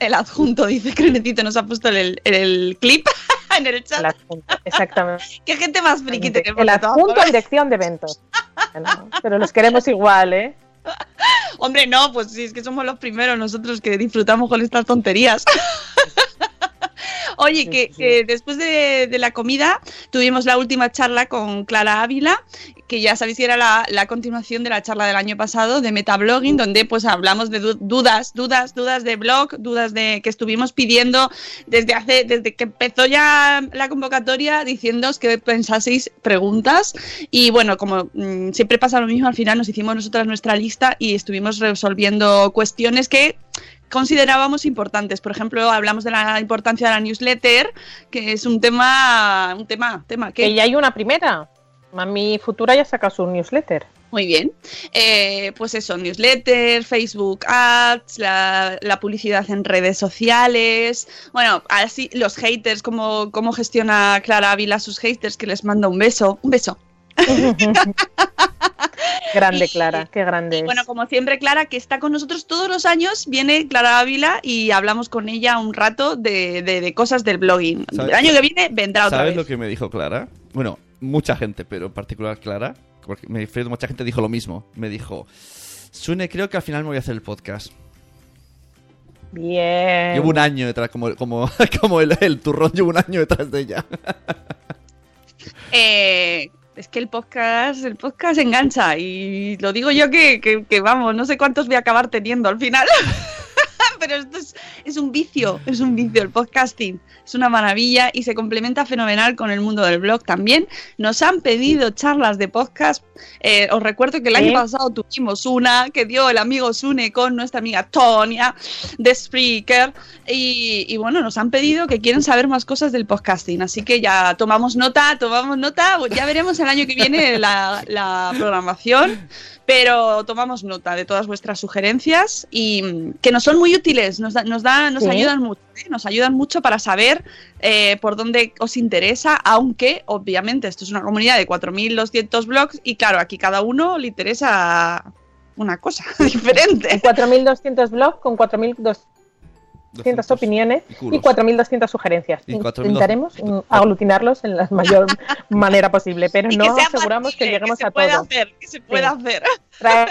El, adjunto dice que Necesito nos ha puesto el, el clip en el chat. El adjunto, exactamente. Qué gente más friki tenemos. El adjunto dirección de eventos. Bueno, pero los queremos igual, ¿eh? Hombre, no, pues sí, es que somos los primeros nosotros que disfrutamos con estas tonterías. Oye, Sí, que, sí. que después de, de la comida tuvimos la última charla con Clara Ávila, que ya sabéis que era la, la continuación de la charla del año pasado de metablogging, donde pues hablamos de du- dudas, dudas, dudas de blog, dudas de que estuvimos pidiendo desde hace, desde que empezó ya la convocatoria, diciéndoos que pensaseis preguntas. Y bueno, como mm, siempre pasa lo mismo, al final nos hicimos nosotras nuestra lista y estuvimos resolviendo cuestiones que considerábamos importantes. Por ejemplo, hablamos de la importancia de la newsletter, que es un tema, un tema, tema que Que ya hay una primera. Mami Futura ya saca su newsletter. muy bien. Eh, pues eso, newsletter, Facebook Ads, la, la publicidad en redes sociales. Bueno, así los haters, cómo, cómo gestiona Clara Ávila sus haters, que les manda un beso. Un beso. grande, Clara, qué grande es. Bueno, como siempre, Clara, que está con nosotros todos los años, viene Clara Ávila y hablamos con ella un rato de, de- de cosas del blogging. ¿Sabes- El año que viene vendrá otra ¿Sabes vez. lo que me dijo Clara? Bueno, mucha gente, pero en particular Clara, porque me refiero mucha gente dijo lo mismo. Me dijo, Sune, creo que al final me voy a hacer el podcast. Bien. Llevo un año detrás, como, como, como el, el turrón, llevo un año detrás de ella. Eh, es que el podcast, el podcast engancha y lo digo yo que, que- que, vamos, no sé cuántos voy a acabar teniendo al final. pero esto es, es un vicio, es un vicio el podcasting. Es una maravilla y se complementa fenomenal con el mundo del blog también. Nos han pedido charlas de podcast. Eh, os recuerdo que el año Sí. pasado tuvimos una que dio el amigo Sune con nuestra amiga Tonia de Spreaker. Y, y bueno, nos han pedido que quieren saber más cosas del podcasting. Así que ya tomamos nota, tomamos nota. Ya veremos el año que viene la, la programación. Pero tomamos nota de todas vuestras sugerencias y mm, que nos son muy útiles, nos, da- nos, da- nos Sí. ayudan mucho, ¿eh? nos ayudan mucho para saber eh, por dónde os interesa, aunque obviamente esto es una comunidad de 4.200 blogs y claro, aquí cada uno le interesa una cosa diferente. 4.200 blogs con 4.200 opiniones y y culos. 4.200 sugereas. Y 4.200. Intentaremos mm, aglutinarlos en la mayor manera posible, pero Y no sea aseguramos que lleguemos se a puede todo. hacer, que se puede Sí. hacer. Traer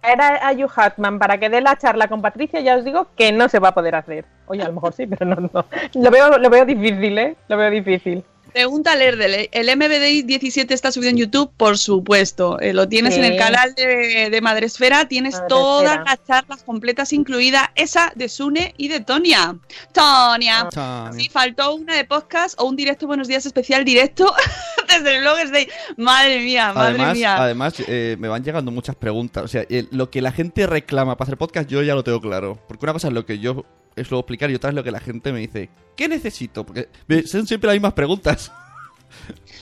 traer a, Hugh Hatman para que dé la charla con Patricia, ya os digo que no se va a poder hacer. Oye, a lo mejor sí, pero no, no. Lo veo, lo veo difícil, ¿eh? Lo veo difícil. Pregunta Lerdel, ¿el MBDI 17 está subido en YouTube? Por supuesto, eh, lo tienes Sí. en el canal de, de Madresfera, tienes Madresfera. todas las charlas completas, incluida esa de Sune y de Tonia. Tonia. Tonia. Sí, faltó una de podcast o un directo Buenos Días especial directo desde el Bloggers Day. Madre mía, madre Además, mía. además eh, me van llegando muchas preguntas. O sea, eh, lo que la gente reclama para hacer podcast, yo ya lo tengo claro. Porque una cosa es lo que yo es luego explicar y otra es lo que la gente me dice. ¿Qué necesito? Porque me- son siempre las mismas preguntas.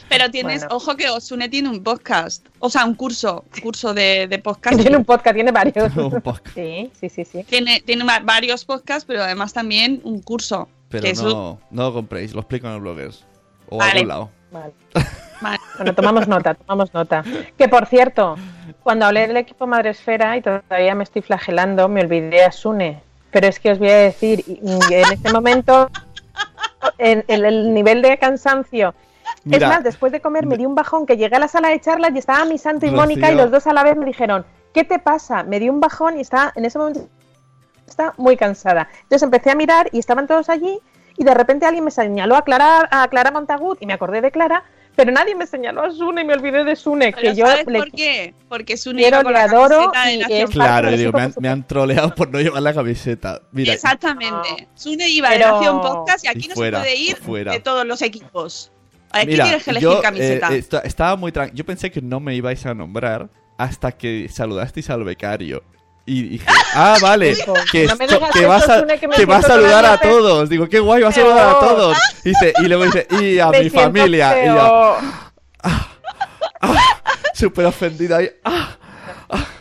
Pero tienes, Bueno. ojo que Osune tiene un podcast, o sea, un curso, curso de, de podcast. Tiene un podcast, tiene varios. Un podcast. Sí, sí, sí, sí. Tiene, tiene varios podcasts, pero además también un curso. Pero que eso- no, no lo compréis, lo explico en el bloggers. O a Vale. algún lado. Vale. Vale. Bueno, tomamos nota, tomamos nota. Que por cierto, cuando hablé del equipo Madresfera y todavía me estoy flagelando, me olvidé a Sune. Pero es que os voy a decir, en este momento, en, en el nivel de cansancio. Mira. es más, después de comer me di un bajón que llegué a la sala de charlas y estaba mi santo y Rocío. Mónica y los dos a la vez me dijeron, ¿qué te pasa? Me di un bajón y estaba en ese momento estaba muy cansada. Entonces empecé a mirar y estaban todos allí y de repente alguien me señaló a Clara, a Clara Montagut y me acordé de Clara, pero nadie me señaló a Sune y me olvidé de Sune, Pero que yo ¿sabes le por qué? Porque Sune quiero, iba con le la adoro camiseta de y es Podcast. Claro, de digo, su me han, me han troleado por no llevar la camiseta. Mira, Exactamente. Sune iba de Pero- Nación Podcast y aquí Y no se puede ir fuera. de todos los equipos. Aquí Mira, tienes que elegir yo, camiseta. eh, esta- estaba muy tranquilo. Yo pensé que no me ibais a nombrar hasta que saludasteis al becario. Y dije, ah, vale, que, No me esto- digas que vas a, que que va a saludar a todos. Digo, qué guay, va a saludar a todos. Y, dice- y luego dice, y a Me mi familia. Y yo, peor. súper ofendida. Y, ah,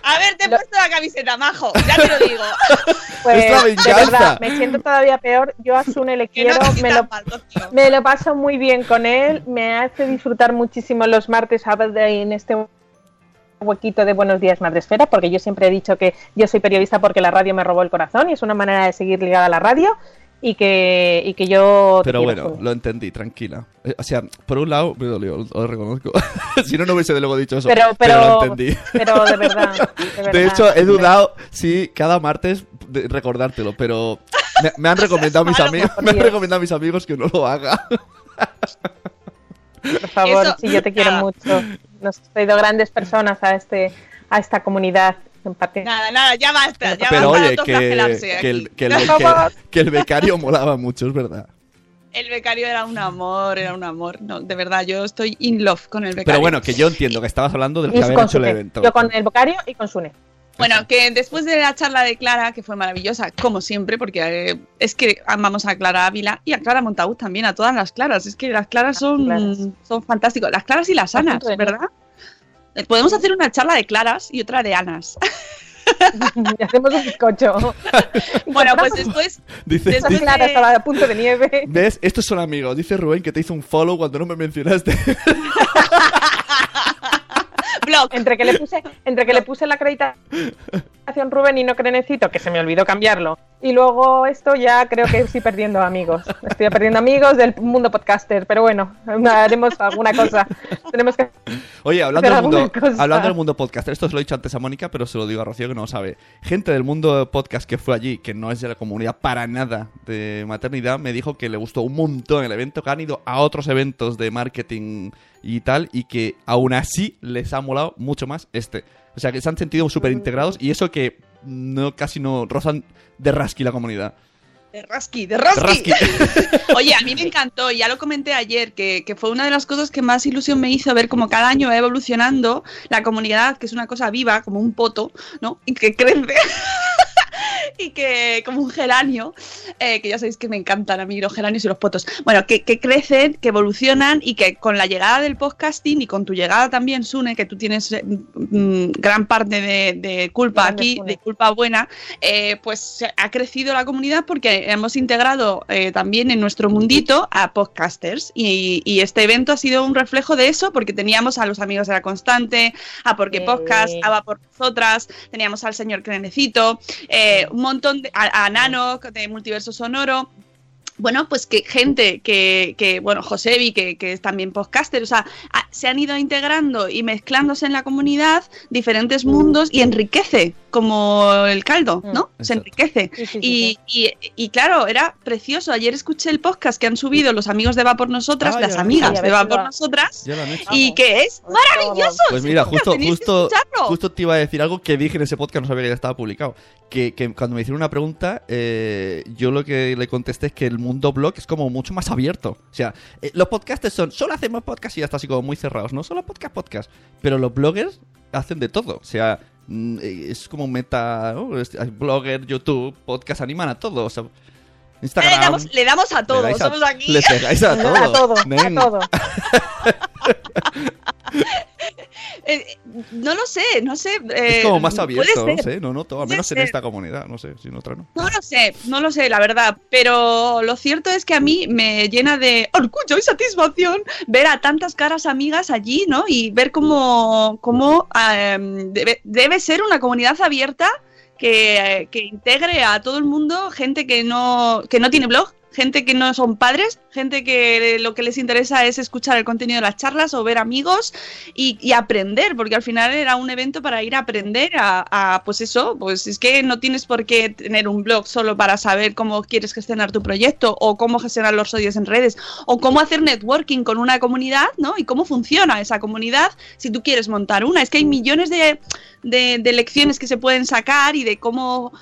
A ver, te he lo- puesto la camiseta, majo. Ya te lo digo. Pues, Es la de verdad, me siento todavía peor. Yo a Sune le no quiero, me lo, me lo paso muy bien con él, me hace disfrutar muchísimo los martes en este huequito de Buenos Días Madresfera, porque yo siempre he dicho que yo soy periodista porque la radio me robó el corazón y es una manera de seguir ligada a la radio y que, y que yo... Pero bueno, lo entendí, tranquila. Eh, o sea, por un lado, me dolió, lo reconozco. si no, no hubiese de luego dicho eso. Pero, pero, lo entendí. pero de verdad. De, De hecho, he dudado si cada martes de recordártelo, pero me, me han recomendado mis amigos, me han recomendado mis amigos que no lo haga. Por favor, Eso- sí, yo te quiero nada. mucho. Nos has traído grandes personas a este a esta comunidad. Nada, nada, ya basta. Ya pero basta oye, que, autoflagelarse que, el, que, el, Por que- favor. que el becario molaba mucho, es verdad. El becario era un amor, era un amor. No, de verdad, yo estoy in love con el becario. Pero bueno, que yo entiendo que estabas hablando del que había hecho el evento. Yo con el Bocario y con Sune. Bueno, que después de la charla de Clara, que fue maravillosa, como siempre, porque eh, es que amamos a Clara Ávila y a Clara Montaúd también, a todas las Claras. Es que las Claras son, Claras. son fantásticos. Las Claras y las Anas, ¿verdad? Eh, Podemos hacer una charla de Claras y otra de Anas. y hacemos un bizcocho. Bueno, pues después, Dice, después esas claras a la punto de nieve. ¿Ves? Estos son amigos. Dice Rubén que te hizo un follow cuando no me mencionaste. Blog. Entre que le puse, entre que le puse la acreditación Rubén y no Crenecito, que se me olvidó cambiarlo. Y luego esto ya creo que estoy perdiendo amigos. Estoy perdiendo amigos del mundo podcaster. Pero bueno, haremos alguna cosa. Tenemos que Oye, hablando Hacer del, mundo, hablando del mundo podcast, esto se lo he dicho antes a Mónica, pero se lo digo a Rocío que no lo sabe. Gente del mundo podcast que fue allí, que no es de la comunidad para nada de maternidad, me dijo que le gustó un montón el evento, que han ido a otros eventos de marketing y tal, y que aún así les ha molado mucho más este. O sea, que se han sentido súper integrados y eso que no casi no rozan de rasqui la comunidad. De Rasky, de Rasky. Oye, a mí me encantó, ya lo comenté ayer, que, que fue una de las cosas que más ilusión me hizo ver como cada año va evolucionando la comunidad, que es una cosa viva, como un poto, ¿no? Y que crece. y que como un geranio, eh, que ya sabéis que me encantan a mí los geranios y los potos, bueno, que, que crecen, que evolucionan y que con la llegada del podcasting y con tu llegada también, Sune, que tú tienes eh, mm, gran parte de, de culpa Grande, aquí, Sune. de culpa buena, eh, pues ha crecido la comunidad porque hemos integrado eh, también en nuestro mundito a podcasters y, y este evento ha sido un reflejo de eso porque teníamos a los amigos de la constante, a Porque. Podcast, a Va por nosotras, teníamos al señor Crenecito, eh, un montón de, a, a de Multiverso Sonoro. Bueno, pues que gente que, que bueno, Josebi, que, que es también podcaster, o sea, a- se han ido integrando y mezclándose en la comunidad diferentes mundos y enriquece como el caldo, ¿no? Se enriquece. Sí, sí, sí, Y, y- y claro, era precioso. Ayer escuché el podcast que han subido los amigos de Va por Nosotras, Ah, las ya. amigas de Va por Nosotras, y que es maravilloso. Pues mira, justo, justo, justo te iba a decir algo que dije en ese podcast, no sabía que ya estaba publicado. Que, que cuando me hicieron una pregunta, eh, yo lo que le contesté es que el mundo blog es como mucho más abierto. O sea, eh, los podcasters son, solo hacemos podcast y ya está así como muy cerrados, no solo podcast, podcast. Pero los bloggers hacen de todo. O sea, mm, eh, es como meta, ¿no? Blogger, YouTube, podcast, animan a todo. O sea, Instagram. le, damos, le damos a a- somos aquí. Le pegáis a todo. A todo, a todo. Eh, no lo sé, no sé. eh, Es como más abierto, no sé, no noto, al menos en esta comunidad, no sé, si en otra no. No lo sé, no lo sé, la verdad. Pero lo cierto es que a mí me llena de orgullo y satisfacción ver a tantas caras amigas allí, ¿no? Y ver cómo, cómo em, debe, debe ser una comunidad abierta que, que integre a todo el mundo, gente que no, que no tiene blog. Gente que no son padres, gente que lo que les interesa es escuchar el contenido de las charlas o ver amigos y, y aprender, porque al final era un evento para ir a aprender a, a, pues eso, pues es que no tienes por qué tener un blog solo para saber cómo quieres gestionar tu proyecto o cómo gestionar los odios en redes o cómo hacer networking con una comunidad, ¿no? Y cómo funciona esa comunidad si tú quieres montar una. Es que hay millones de, de, de lecciones que se pueden sacar y de cómo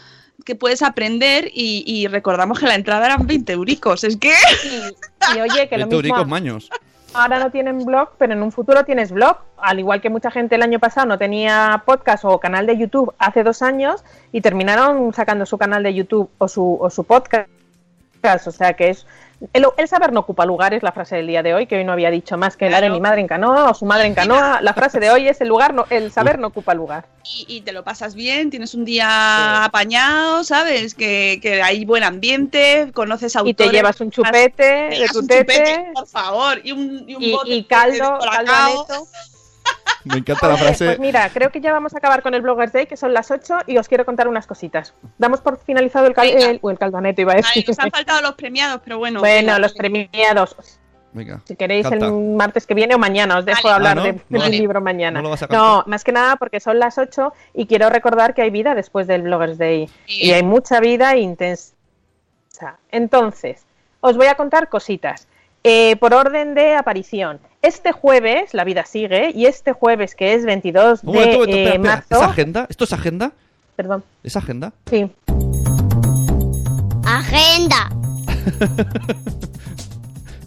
que puedes aprender y, y recordamos que la entrada eran 20 euricos, es que... Y, y oye, que lo 20 euricos mismo maños. ahora no tienen blog, pero en un futuro tienes blog. Al igual que mucha gente el año pasado no tenía podcast o canal de YouTube hace dos años y terminaron sacando su canal de YouTube o su, o su podcast. O sea que es. El, el saber no ocupa lugar es la frase del día de hoy, que hoy no había dicho más que la de Claro. mi madre en canoa o su madre en canoa. La frase de hoy es el lugar no, el saber no ocupa lugar. y, y te lo pasas bien, tienes un día apañado, ¿sabes? Que, que hay buen ambiente, conoces Y autores. te llevas un chupete te de tu un tete chupete, por favor, y un, y un y, bote y caldo, de caldo. Me encanta la frase. Pues mira, creo que ya vamos a acabar con el Bloggers Day, que son las 8, y os quiero contar unas cositas. Damos por finalizado el, cal el, o el caldoneto, iba a decir. nos han faltado los premiados, pero bueno. bueno, venga, los premiados. Venga. Si queréis Canta. el martes que viene o mañana, os dejo Vale. hablar Ah, ¿no? de, No. del libro mañana. No lo vas a No, más que nada porque son las 8 y quiero recordar que hay vida después del Bloggers Day. Sí. Y hay mucha vida intensa. Entonces, os voy a contar cositas. Eh, por orden de aparición. Este jueves, la vida sigue, y este jueves, que es 22 de momento, momento, eh, espera, espera. marzo. ¿Es agenda? ¿Esto es agenda? Perdón, ¿Es agenda? sí. Agenda.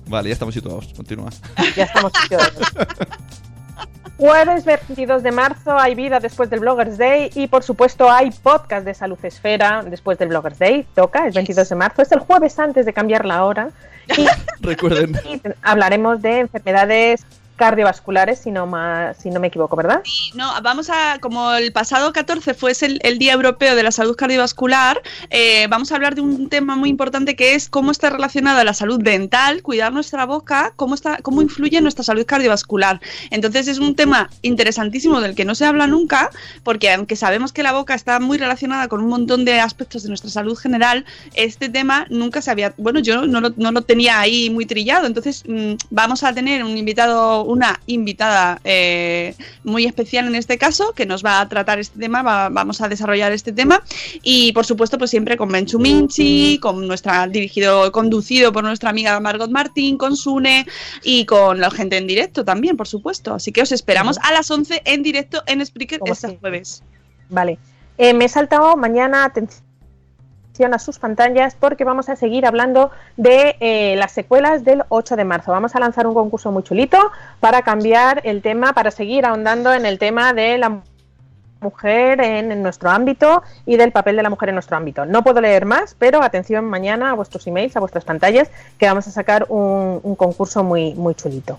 Vale, ya estamos situados. Continúa. Ya estamos situados. Jueves 22 de marzo hay vida después del Bloggers Day y por supuesto hay podcast de Salud Esfera después del Bloggers Day. Toca, es 22 de marzo, es el jueves antes de cambiar la hora y, Recuerden. y hablaremos de enfermedades cardiovasculares si no, ma- si no me equivoco, ¿verdad? No, vamos a, como el pasado 14 fue el, Día Europeo de la Salud Cardiovascular, eh, vamos a hablar de un tema muy importante que es cómo está relacionada la salud dental, cuidar nuestra boca, cómo, está, cómo influye nuestra salud cardiovascular. Entonces es un tema interesantísimo del que no se habla nunca, porque aunque sabemos que la boca está muy relacionada con un montón de aspectos de nuestra salud general, este tema nunca se había, bueno, yo no lo, tenía ahí muy trillado, entonces mm, vamos a tener un invitado, una invitada eh, muy especial en este caso, que nos va a tratar este tema, va- vamos a desarrollar este tema, y por supuesto, pues siempre con Benchu Minchi, con nuestra, dirigido, conducido por nuestra amiga Margot Martín, con Sune, y con la gente en directo también, por supuesto, así que os esperamos a las 11 en directo en Spreaker este jueves. Vale. Eh, me he saltado mañana, atención a sus pantallas porque vamos a seguir hablando de eh, las secuelas del 8 de marzo. Vamos a lanzar un concurso muy chulito para cambiar el tema, para seguir ahondando en el tema de la mujer en, nuestro ámbito y del papel de la mujer en nuestro ámbito. No puedo leer más, pero atención mañana a vuestros emails, a vuestras pantallas, que vamos a sacar un, un concurso muy, muy chulito.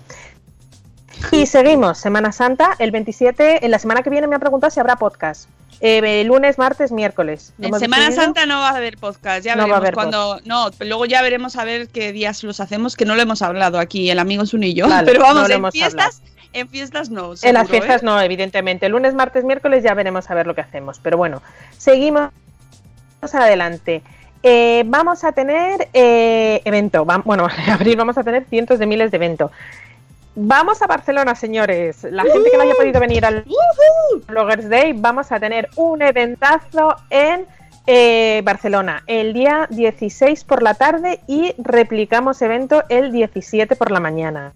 Y seguimos, Semana Santa, el 27, en la semana que viene me ha preguntado si habrá podcast. Eh, lunes, martes, miércoles. En Semana Santa no va a haber podcast, ya veremos cuando. No, luego ya veremos a ver qué días los hacemos, que no lo hemos hablado aquí, el amigo Sun y yo. pero vamos, en fiestas, en fiestas no. en las fiestas ¿eh? no, evidentemente. Lunes, martes, miércoles ya veremos a ver lo que hacemos. Pero bueno, seguimos adelante. Eh, vamos a tener evento. bueno, en abril vamos a tener cientos de miles de eventos. Vamos a Barcelona, señores. La gente que no haya podido venir al Bloggers Day, vamos a tener un eventazo en eh, Barcelona el día 16 por la tarde y replicamos evento el 17 por la mañana.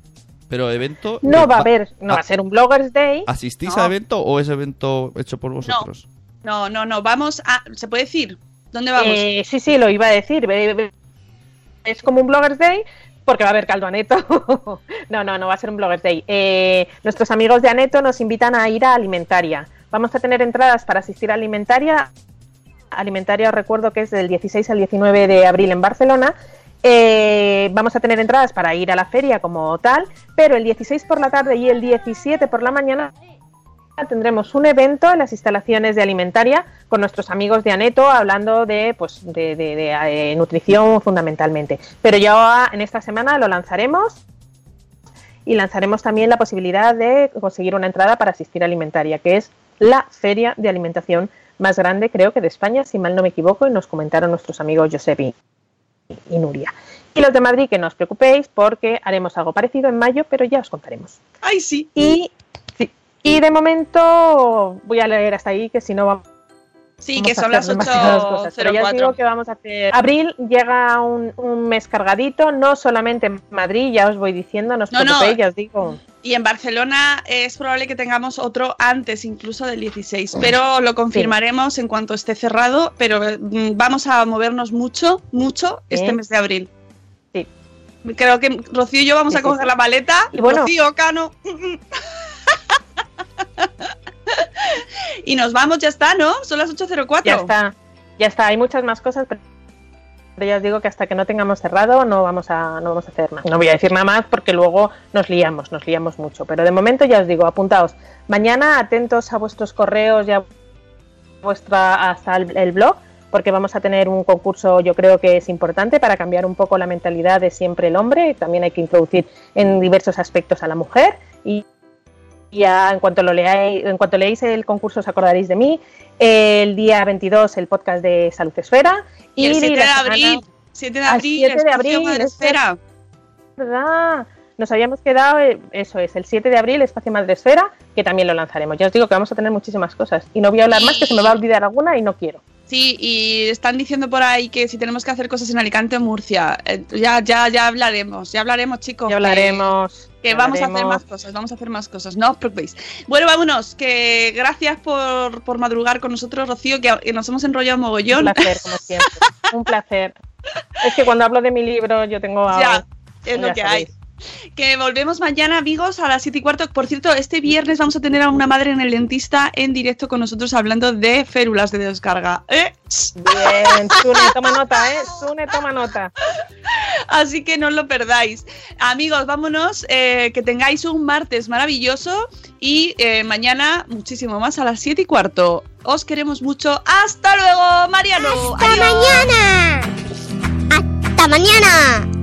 Pero evento. No va a haber, no va a ser un Bloggers Day. ¿Asistís a evento o es evento hecho por vosotros? No, no, no. Vamos a. ¿Se puede decir? ¿Dónde vamos? Eh, sí, sí, lo iba a decir. Es como un Bloggers Day, porque va a haber caldo aneto. no, no, no va a ser un Bloggers Day. Eh, nuestros amigos de Aneto nos invitan a ir a Alimentaria. Vamos a tener entradas para asistir a Alimentaria. Alimentaria os recuerdo que es del 16 al 19 de abril en Barcelona. Eh, vamos a tener entradas para ir a la feria como tal, pero el 16 por la tarde y el 17 por la mañana tendremos un evento en las instalaciones de alimentaria con nuestros amigos de Aneto hablando de, pues, de, eh, nutrición fundamentalmente. Pero ya en esta semana lo lanzaremos y lanzaremos también la posibilidad de conseguir una entrada para asistir a alimentaria, que es la feria de alimentación más grande, creo que de España, si mal no me equivoco, y nos comentaron nuestros amigos Josep y, y Nuria. Y los de Madrid, que no os preocupéis, porque haremos algo parecido en mayo, pero ya os contaremos. ¡Ay, sí! Y y de momento voy a leer hasta ahí, que si no vamos. Sí, que son las 8.04. Pero ya os digo que vamos a hacer. Abril llega un, mes cargadito, no solamente en Madrid, ya os voy diciendo, no os preocupéis, ya os digo. Y en Barcelona es probable que tengamos otro antes incluso del 16, pero lo confirmaremos en cuanto esté cerrado, pero mm, vamos a movernos mucho, mucho este mes de abril. Sí. Creo que Rocío y yo vamos a coger la maleta. Y bueno, Rocío, Cano. y nos vamos, ya está, ¿no? Son las 8.04. Ya está, ya está. Hay muchas más cosas, pero ya os digo que hasta que no tengamos cerrado no vamos a, no vamos a hacer más. No voy a decir nada más porque luego nos liamos, nos liamos mucho. Pero de momento ya os digo, apuntaos. Mañana atentos a vuestros correos y a vuestra hasta el, blog porque vamos a tener un concurso yo creo que es importante para cambiar un poco la mentalidad de siempre el hombre, también hay que introducir en diversos aspectos a la mujer y ya en cuanto lo leáis, en cuanto leáis el concurso os acordaréis de mí. El día 22 el podcast de Salud Esfera y, el 7 de abril, 7 de abril, 7 de abril, Esfera. ¿Verdad? Nos habíamos quedado, eh, eso es, el 7 de abril, Espacio Madre Esfera, que también lo lanzaremos. Ya os digo que vamos a tener muchísimas cosas. Y no voy a hablar más, que se me va a olvidar alguna y no quiero. Sí, y están diciendo por ahí que si tenemos que hacer cosas en Alicante o Murcia, eh, ya, ya, ya hablaremos, ya hablaremos, chicos. Ya hablaremos. Que, vamos a hacer más cosas, vamos a hacer más cosas, no os preocupéis. Bueno, vámonos, que gracias por, por madrugar con nosotros, Rocío, que, nos hemos enrollado mogollón. Un placer, como siempre. Un placer. Es que cuando hablo de mi libro yo tengo... Ya, es lo que hay. Que volvemos mañana, amigos, a las 7 y cuarto. Por cierto, este viernes vamos a tener a una madre en el dentista en directo con nosotros hablando de férulas de descarga. ¿Eh? Bien, Sune, toma nota, ¿eh? Sune, toma nota. Así que no os lo perdáis. Amigos, vámonos. Eh, que tengáis un martes maravilloso y eh, mañana muchísimo más a las 7 y cuarto. Os queremos mucho. ¡Hasta luego, Mariano! ¡Hasta mañana! ¡Hasta mañana!